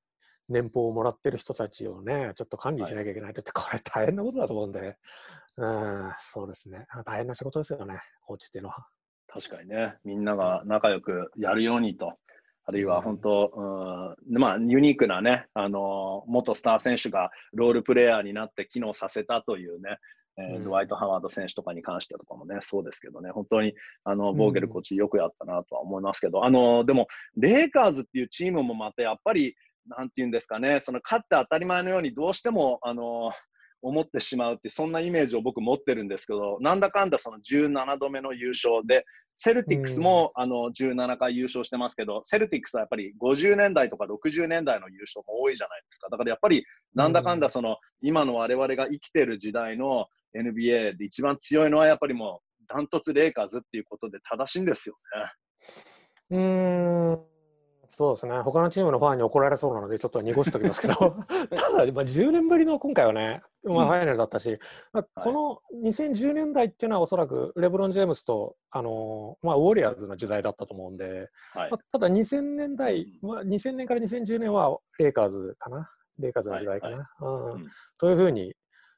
年俸をもらってる人たちをね、ちょっと管理しなきゃいけない。って、これ大変なことだと思うんで、うん、そうですね。大変な仕事ですよね、コーチっていうのは。確かにね、みんなが仲良くやるようにと、あるいは本当、うん、まあ、ユニークなね、あの、元スター選手がロールプレイヤーになって機能させたというね、えー、ドワイト・ハワード選手とかに関してとかもね、そうですけどね、本当にあのボーゲルコーチよくやったなとは思いますけど、うん、あのでも、レイカーズっていうチームもまたやっぱり、なんていうんですかね、その勝って当たり前のようにどうしても、あの、思ってしまうって、そんなイメージを僕持ってるんですけど、なんだかんだその17度目の優勝で、セルティックスも、あの17回優勝してますけど、セルティックスはやっぱり50年代とか60年代の優勝も多いじゃないですか。だからやっぱり、なんだかんだその、今の我々が生きてる時代の NBA で一番強いのはやっぱりもう、ダントツレイカーズっていうことで正しいんですよね。うーん。そうですね、他のチームのファンに怒られそうなので、ちょっと濁しておきますけど、[LAUGHS] ただ、まあ、10年ぶりの今回はね、まあ、ファイナルだったし、うん、まあ、この2010年代っていうのは、おそらくレブロン・ジェームスと、あのまあ、ウォリアーズの時代だったと思うんで、はい、まあ、ただ2000年代は、2000年から2010年はレイカーズかな、レイカーズの時代かな？はいはい、うん、というふうに、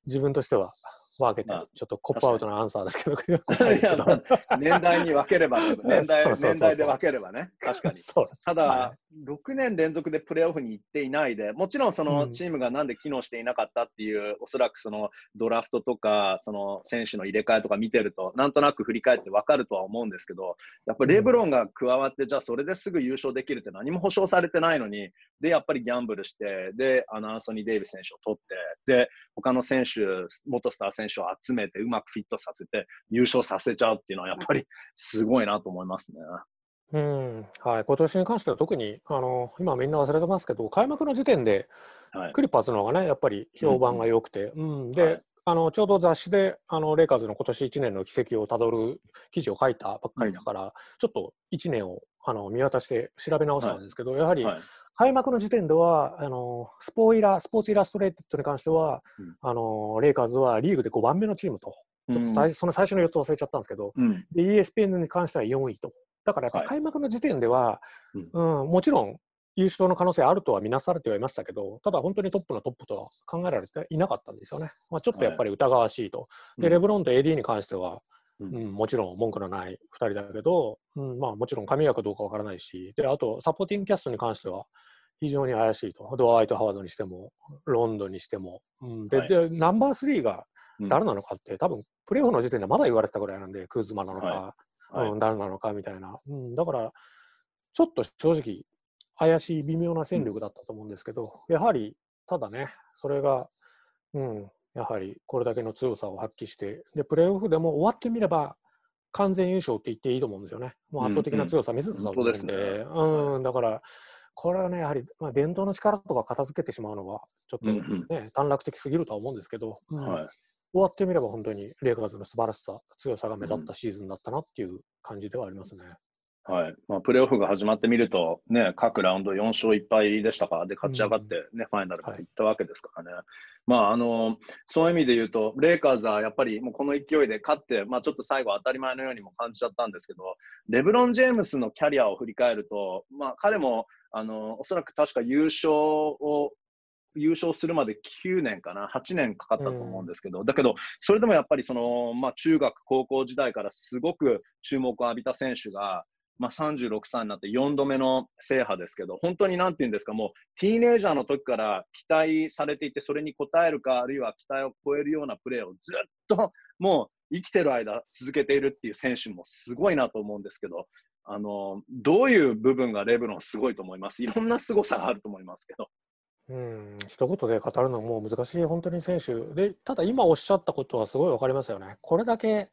自分としては分けて、ちょっとコップアウトのアンサーですけど、[LAUGHS] 年代に分ければ、年代年代で分ければね、確かに。[LAUGHS] ただ、6年連続でプレーオフに行っていないで、もちろんそのうんチームがなんで機能していなかったっていう、おそらくそのドラフトとか、その選手の入れ替えとか見てると、なんとなく振り返って分かるとは思うんですけど、やっぱりレブロンが加わって、じゃあそれですぐ優勝できるって何も保証されてないのに、で、やっぱりギャンブルして、で、あのアンソニー・デイビス選手を取って、で、他の選手、元スター選手を集めて、うまくフィットさせて、優勝させちゃうっていうのは、やっぱりすごいなと思いますね。うん。はい、今年に関しては特にあの今みんな忘れてますけど開幕の時点ではい。クリッパーズの方がねやっぱり評判が良くて、うん。で、はい。あのちょうど雑誌であのレイカーズの今年1年の軌跡をたどる記事を書いたばっかりだから、ちょっと1年をあの見渡して調べ直したんですけど、やはりはい。開幕の時点ではあのスポイラスポーツイラストレーテッドに関しては、うん。あのレイカーズはリーグで5番目のチームと。ちょっと最、その最初の4つ忘れちゃったんですけど、うん。で ESPN に関しては4位と。だからやっぱはい。開幕の時点では、ううんもちろん優勝の可能性あるとは見なされてはいましたけど、ただ本当にトップのトップとは考えられていなかったんですよね。まあ、ちょっとやっぱり疑わしいと。で、うん。レブロンと AD に関しては、ううんんもちろん文句のない2人だけど、うんまあ、もちろん神谷かどうかわからないし、であとサポーティングキャストに関しては非常に怪しいと。ドワイト・ハワードにしても、ロンドンにしても。うんではい。でナンバー3がうん。誰なのかって、多分プレーオフの時点でまだ言われてたぐらいなんで、クーズマなのか、ははい。うん、誰なのかみたいな、うん、だからちょっと正直怪しい微妙な戦力だったと思うんですけど、やはりただねそれが、うん、やはりこれだけの強さを発揮してでプレーオフでも終わってみれば完全優勝って言っていいと思うんですよね。もう圧倒的な強さ見せてたと思うんで,、うんうんね。うん、だからこれはねやはり、まあ、伝統の力とか片付けてしまうのはちょっとうん。ね、短絡的すぎるとは思うんですけど、うん。はい。終わってみれば本当にレイカーズの素晴らしさ、強さが目立ったシーズンだったなっていう感じではありますね。はい。まあ、プレーオフが始まってみると、ね、各ラウンド4勝1敗でしたか、で勝ち上がって、ねファイナルまで行ったわけですからね、まあ、あのそういう意味で言うと、レイカーズはやっぱりもうこの勢いで勝って、まあ、ちょっと最後、当たり前のようにも感じちゃったんですけど、レブロン・ジェームスのキャリアを振り返ると、まあ、彼もあのおそらく確か優勝を優勝するまで9年かな、8年かかったと思うんですけど、だけど、それでもやっぱりその、まあ、中学、高校時代からすごく注目を浴びた選手が、まあ、36歳になって4度目の制覇ですけど、本当になんていうんですか、もうティーネイジャーの時から期待されていて、それに応えるか、あるいは期待を超えるようなプレーをずっともう生きてる間続けているっていう選手もすごいなと思うんですけど、あのどういう部分がレブロンすごいと思います？いろんな凄さがあると思いますけど。うん、一言で語るのも難しい、本当に選手で、ただ今おっしゃったことはすごい分かりますよね。これだけ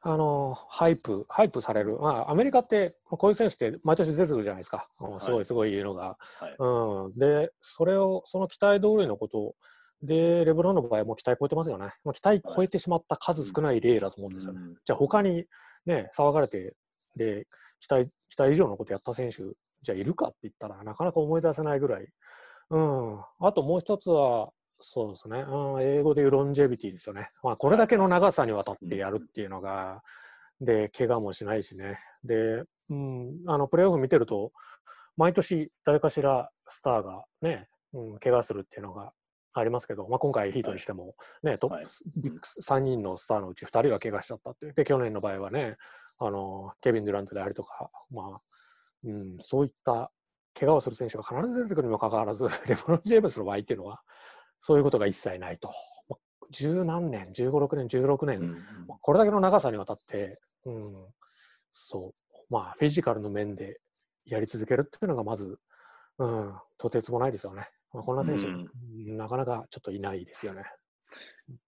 あの hype、hype される、まあ、アメリカってまあこういう選手って毎年出てくるじゃないですか、うんすごいすごいのが。はいうん、で、それを、その期待通りのことで、レブロンの場合はもう期待超えてますよね。まあ、期待超えてしまった数少ない例だと思うんですよね。うんじゃあ他にね、騒がれて、で、期待、期待以上のことやった選手、じゃあいるかって言ったらなかなか思い出せないぐらい。うん。あともう一つは、そうですね、うん、英語で言うロンジェビティですよね。まあ、これだけの長さにわたってやるっていうのが、で、怪我もしないしね。で、うん、あの、プレーオフ見てると、毎年誰かしらスターがね、うん、怪我するっていうのがありますけど、まあ、今回ヒートにしても、ね、トッはいプビッグ3人のスターのうち2人が怪我しちゃったっていう。で、去年の場合はね、あの、ケビン・デュラントでありとか、まあ、うん、そういった怪我をする選手が必ず出てくるにもかかわらず、[LAUGHS] レブロン・ジェームスの場合っていうのは、そういうことが一切ないと。まあ十何年、15、6年、16年、うんまあこれだけの長さにわたって、うん、そう、まあ、フィジカルの面でやり続けるっていうのが、まず、うん、とてつもないですよね。まあ、こんな選手、うんなかなかちょっといないですよね。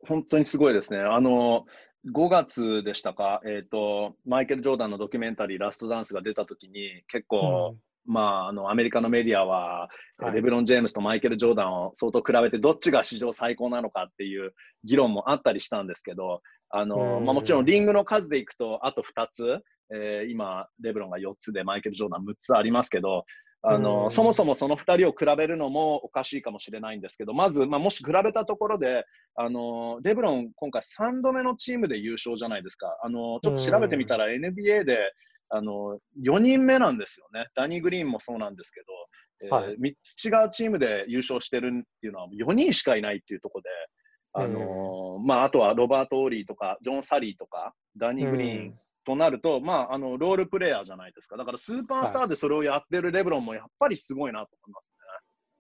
本当にすごいですね。あの5月でしたか、えーと、マイケル・ジョーダンのドキュメンタリー、ラストダンスが出たときに、結構、まあ、あのアメリカのメディアは、はい。レブロン・ジェームスとマイケル・ジョーダンを相当比べて、どっちが史上最高なのかっていう議論もあったりしたんですけど、あのうん。まあ、もちろんリングの数でいくと、あと2つ、えー今、レブロンが4つで、マイケル・ジョーダン6つありますけど、あのうん。そもそもその2人を比べるのもおかしいかもしれないんですけど、まず、まあ、もし比べたところで、あのレブロン、今回3度目のチームで優勝じゃないですか。あのちょっと調べてみたら NBA で、あの4人目なんですよね。ダニー・グリーンもそうなんですけど、えーはい3つ違うチームで優勝してるっていうのは4人しかいないっていうところで、あのまあ、あとはロバート・オーリーとか、ジョン・サリーとか、ダニー・グリーン、うんとなると、まあ、あのロールプレイヤーじゃないですか。だからスーパースターでそれをやってるレブロンもやっぱりすごいなと思います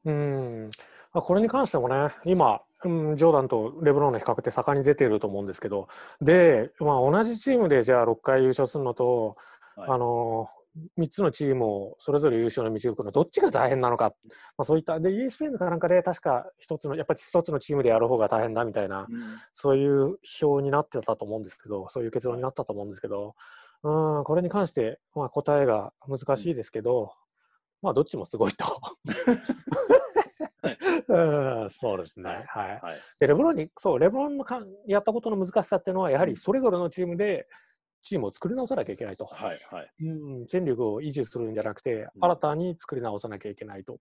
ね。うんまあ、これに関してもね、今、うん、ジョーダンとレブロンの比較って盛んに出ていると思うんですけど、で、まあ、同じチームでじゃあ6回優勝するのと、はい、あの3つのチームをそれぞれ優勝の導くのどっちが大変なのか、まあ、そういったで ESPN かなんかで確か一つのやっぱり一つのチームでやる方が大変だみたいな、うん、そういう表になってたと思うんですけどそういう結論になったと思うんですけど、うん、これに関して、まあ、答えが難しいですけど、うん、まあどっちもすごいと。[LAUGHS] うん、そうですね。はい。はい、でレブロンにそうレブロンのかやったことの難しさっていうのはやはりそれぞれのチームでチームを作り直さなきゃいけないと。はいはい、うん戦力を維持するんじゃなくて、新たに作り直さなきゃいけないと。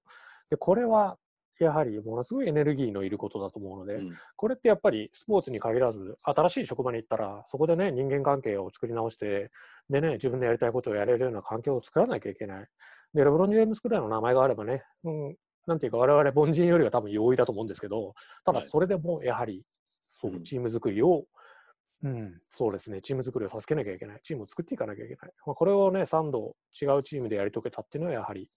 でこれはやはりものすごいエネルギーのいることだと思うので、うん、これってやっぱりスポーツに限らず新しい職場に行ったらそこでね人間関係を作り直してでね自分でやりたいことをやれるような環境を作らなきゃいけない。でレブロン・ジェームスくらいの名前があればね、うん、なんていうか我々凡人よりは多分容易だと思うんですけどただそれでもやはり、そうチーム作りをうん、うん。そうですね、チーム作りを助けなきゃいけない、チームを作っていかなきゃいけない、まあ、これをね、3度違うチームでやり遂げたっていうのは、やはり、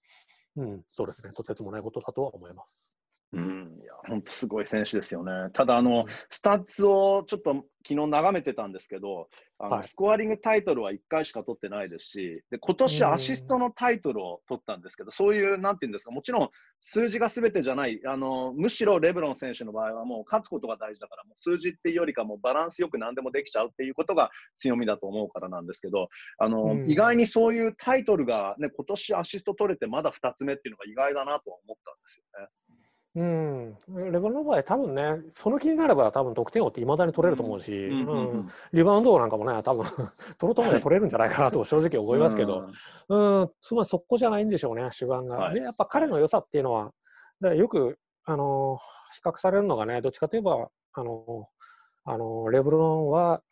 うん、そうですね、とてつもないことだとは思います。うん、いや、本当すごい選手ですよね。ただ、あの、スタッツをちょっと昨日眺めてたんですけど、あの、はい、スコアリングタイトルは1回しか取ってないですし、で今年アシストのタイトルを取ったんですけど、そういう、なんていうんですか、もちろん数字がすべてじゃない、あの、むしろレブロン選手の場合はもう勝つことが大事だから、もう数字っていうよりかもバランスよく何でもできちゃうっていうことが強みだと思うからなんですけど、あの、意外にそういうタイトルがね、今年アシスト取れてまだ2つ目っていうのが意外だなと思ったんですよね。うん、レバノンの場合、多分ね、その気になれば、多分得点王っていまだに取れると思うし、リバウンド王なんかもね、多分 [LAUGHS] 取ろうと思えば取れるんじゃないかなと正直思いますけど、うん、つまりそこじゃないんでしょうね、主眼が。はい、で、やっぱ彼の良さっていうのは、だよく、あの比較されるのがね、どっちかといえば、あのあのレブロンは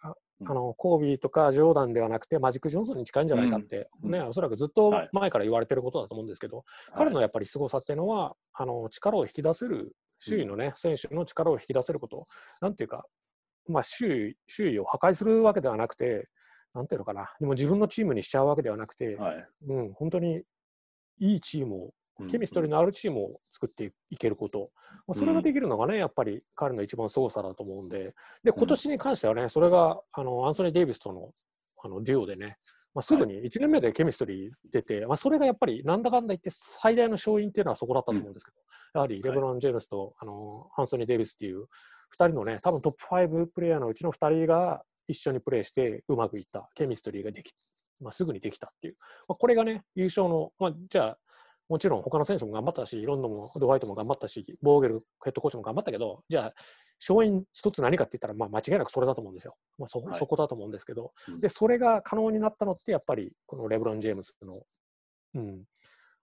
あのコービーとかジョーダンではなくてマジック・ジョンソンに近いんじゃないかって、うん、ね、おそらくずっと前から言われてることだと思うんですけど、はい、彼のやっぱり凄さっていうのはあの力を引き出せる周囲のね、選手の力を引き出せること、なんていうか、まあ、周囲周囲を破壊するわけではなくて、なんていうのかな、でも自分のチームにしちゃうわけではなくて、はい、うん、本当にいいチームをケミストリーのあるチームを作っていけること、まあ、それができるのがね、やっぱり彼の一番操作だと思うんで、で今年に関してはね、それがあのアンソニー・デイビスとのあのデュオでね、まあ、すぐに1年目でケミストリー出て、まあ、それがやっぱりなんだかんだ言って最大の勝因っていうのはそこだったと思うんですけど、やはりレブロン・ジェームスとあのアンソニー・デイビスっていう2人のね、多分トップ5プレイヤーのうちの2人が一緒にプレーしてうまくいったケミストリーができまあ、すぐにできたっていう、まあ、これがね、優勝の、まあ、じゃあ、もちろん他の選手も頑張ったし、ロンドンもドワイトも頑張ったし、ボーゲルヘッドコーチも頑張ったけど、じゃあ、勝因一つ何かって言ったら、まあ、間違いなくそれだと思うんですよ。まあそ、はい、そこだと思うんですけど、で、それが可能になったのって、やっぱりこのレブロン・ジェームズの、うん、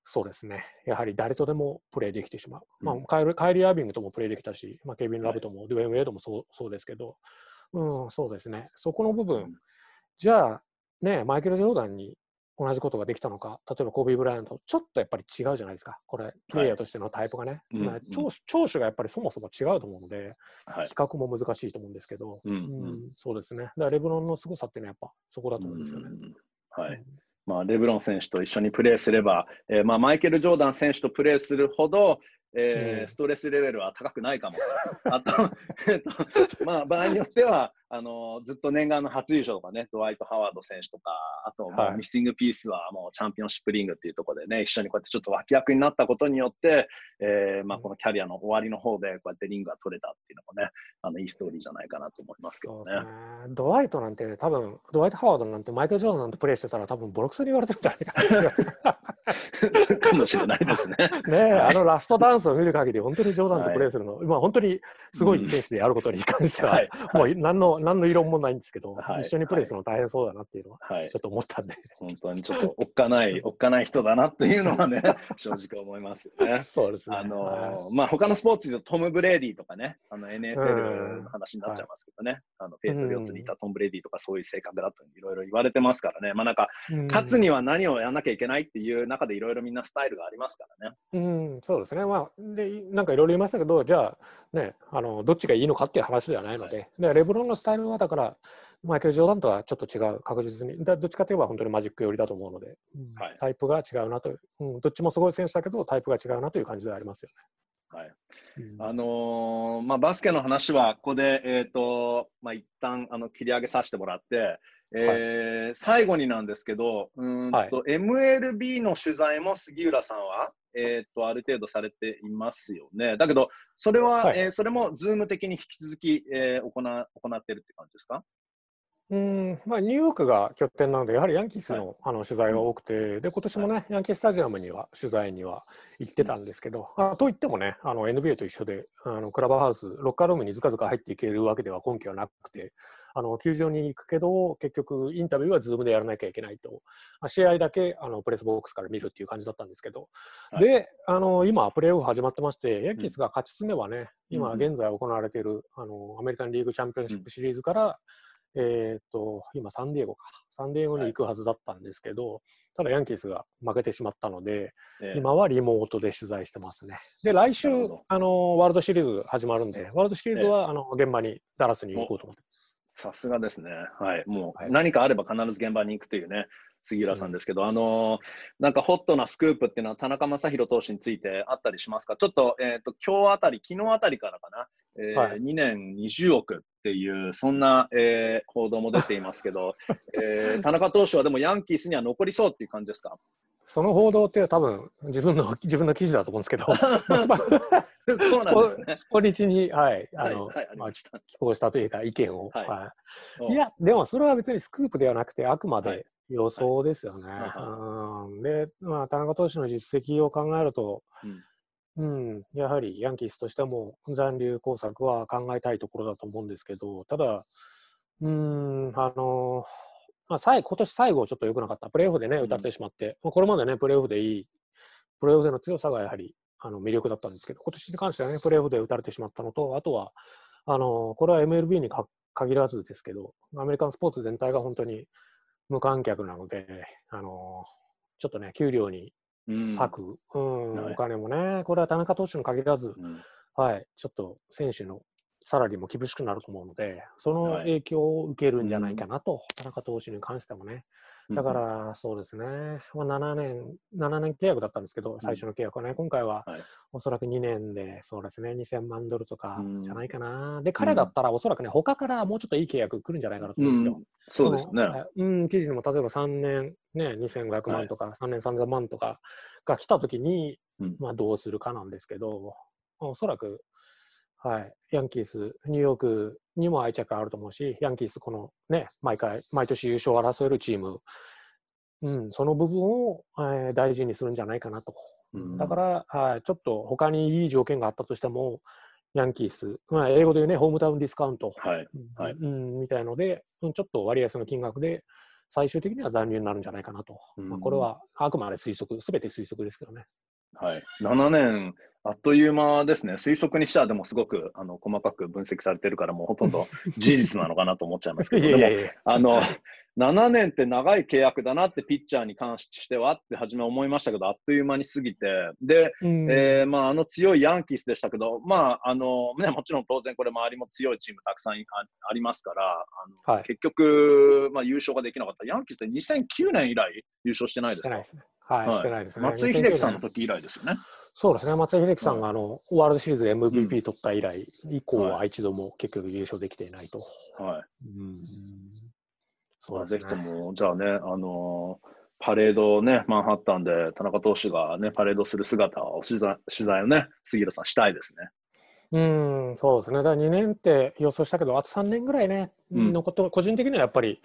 そうですね、やはり誰とでもプレーできてしまう。うん、まあカイル、カイリー・アービングともプレーできたし、まあ、ケビン・ラブとも、はい、ドゥエン・ウェイドもそうそうですけど、うん、そうですね、そこの部分、じゃあ、ね、マイケル・ジョーダンに同じことができたのか、例えばコービー・ブライアント、ちょっとやっぱり違うじゃないですか、これ、プレイヤーとしてのタイプがね、はい、長長所がやっぱりそもそも違うと思うので、はい、比較も難しいと思うんですけど、うん、うん、そうですね、だからレブロンの凄さっていうのはやっぱそこだと思うんですよね。はい、まあ、レブロン選手と一緒にプレーすれば、えーまあ、マイケル・ジョーダン選手とプレーするほど、えー、うん、ストレスレベルは高くないかも。あと、[LAUGHS] えっと、まあ、場合によっては、あのずっと念願の初優勝とかね、ドワイト・ハワード選手とか、あと、まあ、ミッシングピースはもうチャンピオンシップリングっていうところでね、一緒にこうやってちょっと脇役になったことによって、えーまあ、このキャリアの終わりの方で、こうやってリングが取れたっていうのもね、あのいいストーリーじゃないかなと思いますけどね。ねドワイトなんて、多分ドワイト・ハワードなんて、マイケル・ジョーダンなんてプレーしてたら、多分ボロクソに言われてるんじゃないかな。かもしれないですね。ねあのラストダンスを見る限り、本当にジョーダンとプレーするの、はい、まあ本当にすごい選手であることに関しては、はい、もう何の何の異論もないんですけど、はい、一緒にプレーするの大変そうだなっていうのは、ちょっと思ったんで。本当にちょっとおっかない、[LAUGHS] おっかない人だなっていうのはね、正直思いますよね。そうですね。あのー、まあ他のスポーツでトム・ブレーディとかね、あの NFL の話になっちゃいますけどね、あのペイトリオッツにいたトム・ブレーディとかそういう性格だといろいろ言われてますからね、まあなんか、勝つには何をやらなきゃいけないっていう中でいろいろみんなスタイルがありますからね。うん、そうですね。まあ、で、なんかいろいろ言いましたけど、じゃあ、ね、あの、どっちがいいのかっていう話ではないので、はい、でレブロンのスタイルはだから、マイケル・ジョーダンとはちょっと違う、確実に。だどっちかといえば本当にマジック寄りだと思うので、うんはいタイプが違うなという、うん、どっちもすごい選手だけど、タイプが違うなという感じではありますよはい。ね。うんあのーまあ、バスケの話は、ここで、えっ、と、まあ、一旦、あの、切り上げさせてもらって、えー最後になんですけど、うーんと、はい MLB の取材も杉浦さんは、えっ、と、ある程度されていますよね。だけど、それは、はい。えーそれも、ズーム的に引き続き、えー行な行ってるって感じですか？うんまあ、ニューヨークが拠点なので、やはりヤンキースの,、あの取材が多くて、で今年もね、ヤンキースタジアムには取材には行ってたんですけど、あといってもね、あの NBA と一緒であの、クラブハウス、ロッカールームにずかずか入っていけるわけでは根拠はなくて、あの球場に行くけど、結局、インタビューはズームでやらなきゃいけないと、あ試合だけあのプレスボックスから見るっていう感じだったんですけど、はい。であの今、プレーオフ始まってまして、ヤンキースが勝ち進めばね、今うん現在行われているあのアメリカンリーグチャンピオンシップシリーズから、えーっと、今、サンディエゴか。サンディエゴに行くはずだったんですけど、ただヤンキースが負けてしまったので、えー今はリモートで取材してますね。で、来週あの、ワールドシリーズ始まるんで、ワールドシリーズは、あの、現場に、ダラスに行こうと思ってます。さすがですね。はい。もうはい。何かあれば必ず現場に行くというね、杉浦さんですけど、あのーなんかホットなスクープっていうのは田中将大投手についてあったりしますか？ちょっと、えっ、と、今日あたり、昨日あたりからかな、えーはい。2年20億っていう、そんな、えー報道も出ていますけど、[LAUGHS] えー田中投手はでもヤンキースには残りそうっていう感じですか？その報道って多分、自分の、自分の記事だと思うんですけど、[LAUGHS] そうなんですね。スポリチに、はい、あの、はい、はい、まあ。寄稿したというか、意見を。はいはいいや、でもそれは別にスクープではなくて、あくまはいで予想ですよね。はうんで、まあ、田中投手の実績を考えると、うんうん、やはりヤンキースとしても残留工作は考えたいところだと思うんですけど、ただ、うん、あの、まあ、最今年最後ちょっと良くなかった。プレーオフでね、ん。打たれてしまって、まあこれまでね、プレーオフでいい、プレーオフでの強さがやはりあの魅力だったんですけど、今年に関してはね、プレーオフで打たれてしまったのと、あとは、あの、これは MLB にか限らずですけど、アメリカンスポーツ全体が本当に無観客なので、あの、ちょっとね、給料にうん。割く、うんはい。お金もね、これは田中投手に限らず、うん。はい、ちょっと選手のサラリーも厳しくなると思うので、そのはい。影響を受けるんじゃないかなと、田中投手に関してもね。だか、うん。ら、そうですね、まあ、7年、7年契約だったんですけど、最初の契約はね、今回ははい。おそらく2年で、そうですね、2000万ドルとかうん。じゃないかな。で、彼だったら、おそらくね、他からもうちょっといい契約来るんじゃないかなとう思うんですよ。ん、そうですね。うん、記事にも例えば3年、ね、2500万とか、3年3000万とかが来たときに、うん。まあ、どうするかなんですけど、おそらく、はい、ヤンキース、ニューヨークにも愛着あると思うし、ヤンキース、このね、毎回、毎年優勝を争えるチーム、うん、その部分を、えー大事にするんじゃないかなと。うんだから、はい、ちょっと他にいい条件があったとしても、ヤンキース、まあ、英語で言うね、ホームタウンディスカウント、はい。はいうん、みたいので、うんちょっと割安の金額で、最終的には残留になるんじゃないかなと。うんまあ、これはあくまで推測、すべて推測ですけどね。はい、7年、あっという間ですね、推測にしてはでもすごくあの細かく分析されてるから、もうほとんど [LAUGHS] 事実なのかなと思っちゃいますけど、でも。あの7年って長い契約だなって、ピッチャーに関してはって初め思いましたけど、あっという間に過ぎて、で、うんえーまあ、あの強いヤンキースでしたけど、まああのね、もちろん当然これ周りも強いチームたくさんあありますから、あのはい結局、まあ、優勝ができなかった。ヤンキースって2009年以来優勝してないですか？ね。はい、はいしてないですね。松井秀喜さんの2009年時以来ですよね。そうですね、松井秀喜さんがあの、ワールドシリーズ MVP 取った以来、以降はは一度も結局優勝できていないと。はいうんそうですね。ひとも、じゃあね、あのーパレードをね、マンハッタンで田中投手がね、パレードする姿を取材取材をね、杉浦さんしたいですね。うん、そうですね。だから2年って予想したけど、あと3年ぐらいね、うんのこと、個人的にはやっぱり、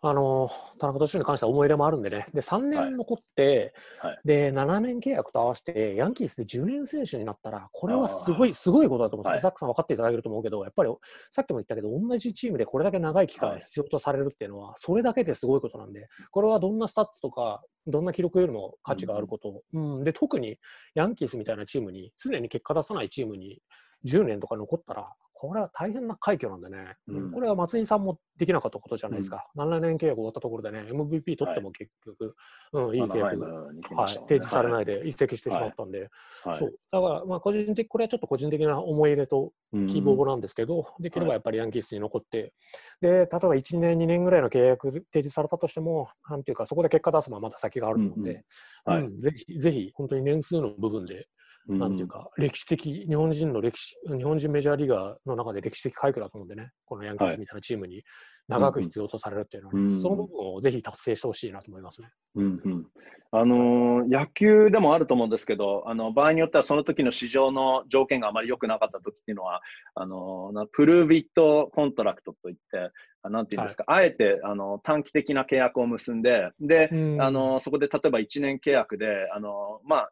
あの、田中投手に関しては思い入れもあるんでね。で、3年残って、はいで、7年契約と合わせて、ヤンキースで10年選手になったら、これはすごい、すごいことだと思うんですよ。はいザックさん分かっていただけると思うけど、やっぱり、さっきも言ったけど、同じチームでこれだけ長い期間はい必要とされるっていうのは、それだけですごいことなんで、これはどんなスタッツとか、どんな記録よりも価値があること。うん、で、特にヤンキースみたいなチームに、常に結果出さないチームに、10年とか残ったら、これは大変な快挙なんでね、うん。これは松井さんもできなかったことじゃないですか。7年契約終わったところでね、MVP 取っても結局、うん、いい契約、アナハイムに来はい、提示されないで移籍してしまったんで、はい。そう。だから、まあ、個人的、これはちょっと個人的な思い入れとうん。希望なんですけど、できればやっぱりヤンキースに残って、で例えば1年、2年ぐらいの契約提示されたとしても、なんていうか、そこで結果出すのはまだ先があると思うんで、うんうん。はい。うんぜひ、ぜひ、本当に年数の部分で、なんていうか、歴史的、日本人の歴史、日本人メジャーリーガーの中で歴史的快挙だと思うんでね、このヤンキースみたいなチームに長く必要とされるっていうのはね、うんその部分をぜひ達成してほしいなと思いますね。うんうん。あのー野球でもあると思うんですけど、あの場合によってはその時の市場の条件があまり良くなかった時っていうのは、あのーなプルービットコントラクトといって、あなんていうんですか、あえてあの短期的な契約を結んで、で、うん。あのそこで例えば1年契約で、あのまあ、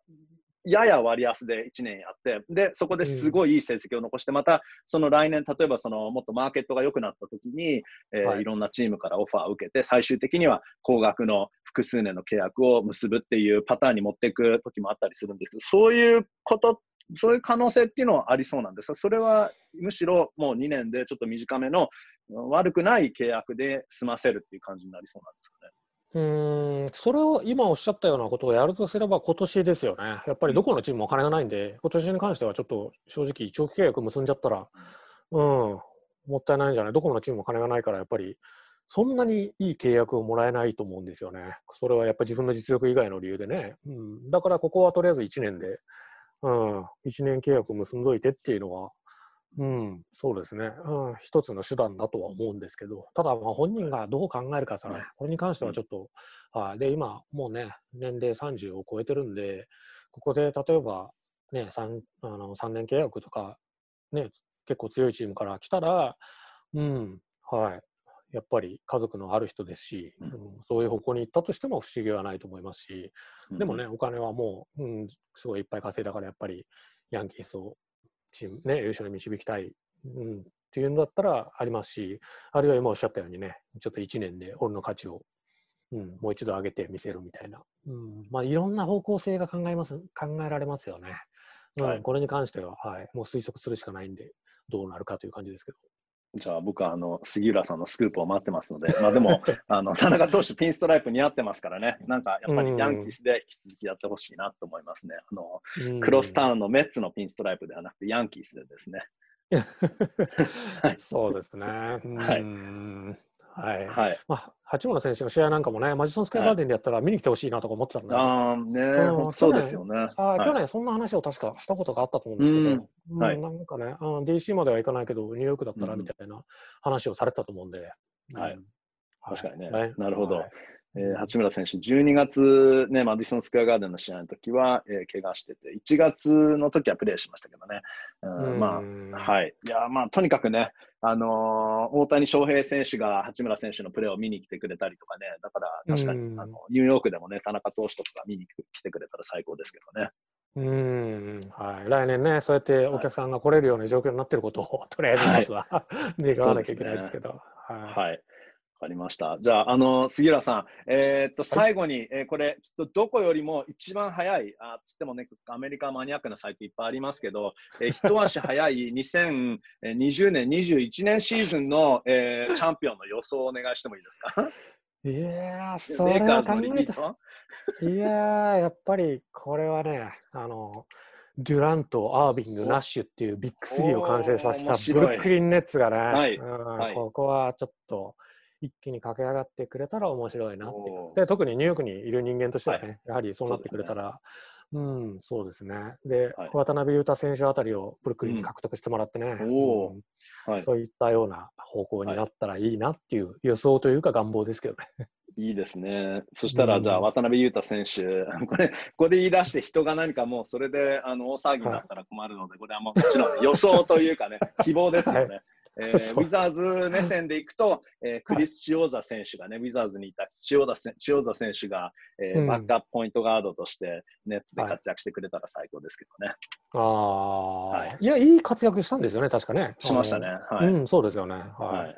やや割安で1年やって、で、そこですごいいい成績を残して、またその来年、例えばそのもっとマーケットが良くなった時に、えーはい。い、ろんなチームからオファーを受けて、最終的には高額の複数年の契約を結ぶっていうパターンに持っていく時もあったりするんです。けど、そういうこと、そういう可能性っていうのはありそうなんです。が、それはむしろもう2年でちょっと短めの悪くない契約で済ませるっていう感じになりそうなんですかね。うーんそれを今おっしゃったようなことをやるとすれば今年ですよね。やっぱりどこのチームもお金がないんで、今年に関してはちょっと正直長期契約結んじゃったら、うん、もったいないんじゃない？どこのチームもお金がないからやっぱりそんなにいい契約をもらえないと思うんですよね。それはやっぱり自分の実力以外の理由でね。うん、だからここはとりあえず1年で、うん、1年契約結んどいてっていうのは、うん、そうですね、うん、一つの手段だとは思うんですけど、ただ、まあ本人がどう考えるかさこれに関してはちょっと、はい、で、今、もうね、年齢30を超えてるんで、ここで例えば、ね、3, あの3年契約とか、ね、結構強いチームから来たら、うん、はい、やっぱり家族のある人ですし、うん。うんそういう方向に行ったとしても不思議はないと思いますし、でもね、お金はもう、うん、すごいいっぱい稼いだから、やっぱりヤンキースをチーム、ね、優勝に導きたい、うん、っていうんだったらありますし、あるいは今おっしゃったようにね、ちょっと1年で俺の価値を、うん、もう一度上げてみせるみたいな、うん。まあ、いろんな方向性が考えます考えられますよね。うん。はい。これに関しては、はい、もう推測するしかないんで、どうなるかという感じですけど。じゃあ僕はあの杉浦さんのスクープを待ってますので、まあでも、[LAUGHS] あの田中投手、ピンストライプ似合ってますからね、なんかやっぱりヤンキースで引き続きやってほしいなと思いますね。あのクロスタウンのメッツのピンストライプではなくて、ヤンキースでですね。[LAUGHS] はいそうですね。はいうんはい。はい。まあ、八村選手の試合なんかもね、マジソンスクエアガーデンでやったら見に来てほしいなとか思ってたんで、ああ、ねうん本当そうですよね。あはい。去年そんな話を確かしたことがあったと思うんですけど、うん。はい。なんかね、あ DC までは行かないけど、ニューヨークだったらうんみたいな話をされてたと思うんで。はい。うん。確かにね。はい。なるほど。はいえー八村選手、12月、ね、マディソンスクエアガーデンの試合の時は、えー怪我してて、1月の時はプレーしましたけどね。うんまうんあ、はい。いや、まあ、とにかくね、あのー大谷翔平選手が八村選手のプレーを見に来てくれたりとかね、だから確かに、うんあのニューヨークでもね、田中投手とかが見に来てくれたら最高ですけどね。うんはい、来年ね、そうやってお客さんが来れるような状況になっていることを、とりあえずまずは、[LAUGHS] 願わなきゃいけないですけど。はいはい。わかりました。じゃあ、あの、杉浦さん、えーっと、最後に、えーこれ、きっとどこよりも一番早い、あつってもね、アメリカマニアックなサイトいっぱいありますけど、えー [LAUGHS] 一足早い2020年、21年シーズンの、えーチャンピオンの予想をお願いしてもいいですか？いやー、そ考えた。いやー、やっぱりこれはね、あの、デュラント、アービング、おナッシュっていうビッグスリーを完成させたブルックリン・ネッツがね、はい。うんはい。ここはちょっと一気に駆け上がってくれたら面白いなって。で特にニューヨークにいる人間としてはね、はやはりそうなってくれたら、うん、そうですね。で、はい。渡辺裕太選手あたりをブルックリンに獲得してもらってね、そういったような方向になったらいいなっていう予想というか願望ですけどね。いいですね。そしたら、うん。じゃあ、渡辺裕太選手、[LAUGHS] これ、ここで言い出して人が何かもうそれであの大騒ぎになったら困るので、これはもうもちろん予想というかね、[LAUGHS] 希望ですよね。えー [LAUGHS] ウィザーズ目線でいくと、えークリス・チオーザ選手がね、ウィザーズにいたチオーザせチオーザ選手が、えーうんバックアップポイントガードとして、ネッツで活躍してくれたら最高ですけどね。ああ、はいい、や、いい活躍したんですよね、確かね。しましたね。はい。うん、そうですよね。ははいい。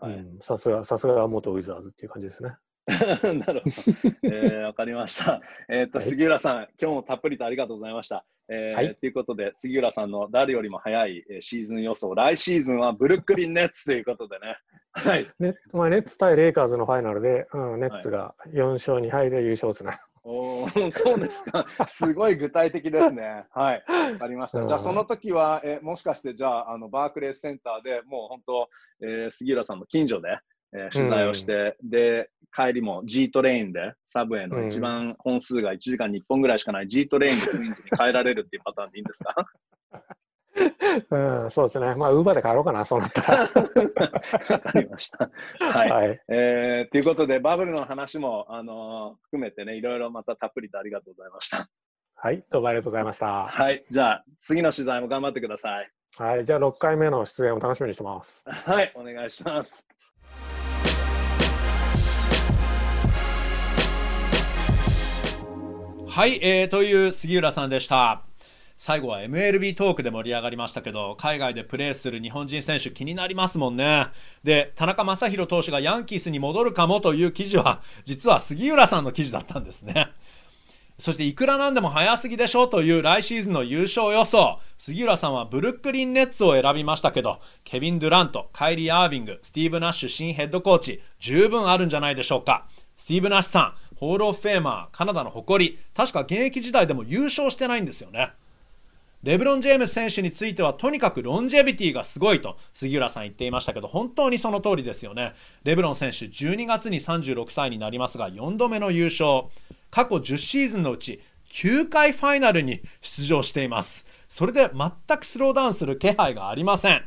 はいうんさすが、さすが元ウィザーズっていう感じですね。[LAUGHS] なるほど。えーわかりました。えっと、はい杉浦さん、今日もたっぷりとありがとうございました。えーはいということで、杉浦さんの誰よりも早いえーシーズン予想、来シーズンはブルックリン・ネッツということでね。はい。ねまあ、ネッツ対レイカーズのファイナルで、うん、ネッツが4勝2敗で優勝ですね。おーそうですか。すごい具体的ですね。[LAUGHS] はい。わかりました。じゃあ、うんその時は、えもしかして、じゃあ、あのバークレースセンターでもう本当、えー杉浦さんの近所で、えー取材をして、で、帰りも G トレインで、サブウェイの一番本数が1時間に1本ぐらいしかない G トレインでクイーンズに帰られるっていうパターンでいいんですか？[LAUGHS] うん、そうですね。まあ、ウーバーで帰ろうかな、そうなったら。わかりました。はい。はい。えーということで、バブルの話も、あのー含めてね、いろいろまたたっぷりとありがとうございました。はい、どうもありがとうございました。はい。じゃあ、次の取材も頑張ってください。はい、じゃあ6回目の出演を楽しみにしてます。はい。お願いします。はい、えーという杉浦さんでした。最後は MLB トークで盛り上がりましたけど、海外でプレーする日本人選手気になりますもんね。で、田中将大投手がヤンキースに戻るかもという記事は、実は杉浦さんの記事だったんですね。そしていくらなんでも早すぎでしょうという来シーズンの優勝予想。杉浦さんはブルックリンネッツを選びましたけど、ケビン・ドゥラント、カイリー・アービング、スティーブ・ナッシュ新ヘッドコーチ、十分あるんじゃないでしょうか。スティーブ・ナッシュさん、 Hall of Famer、カナダの誇り、確か現役時代でも優勝してないんですよね。レブロン・ジェームス選手についてはとにかく longevity がすごいと杉浦さん言っていましたけど本当にその通りですよね。レブロン選手12月に36歳になりますが4度目の優勝。過去10シーズンのうち9回ファイナルに出場しています。それで全くスローダウンする気配がありません。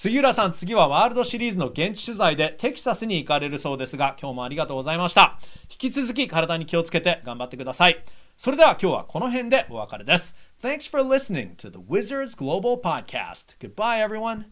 杉浦さん次はワールドシリーズの現地取材でテキサスに行かれるそうですが今日もありがとうございました引き続き体に気をつけて頑張ってくださいそれでは今日はこの辺でお別れです Thanks for listening to the Wizards Global Podcast. Goodbye, everyone.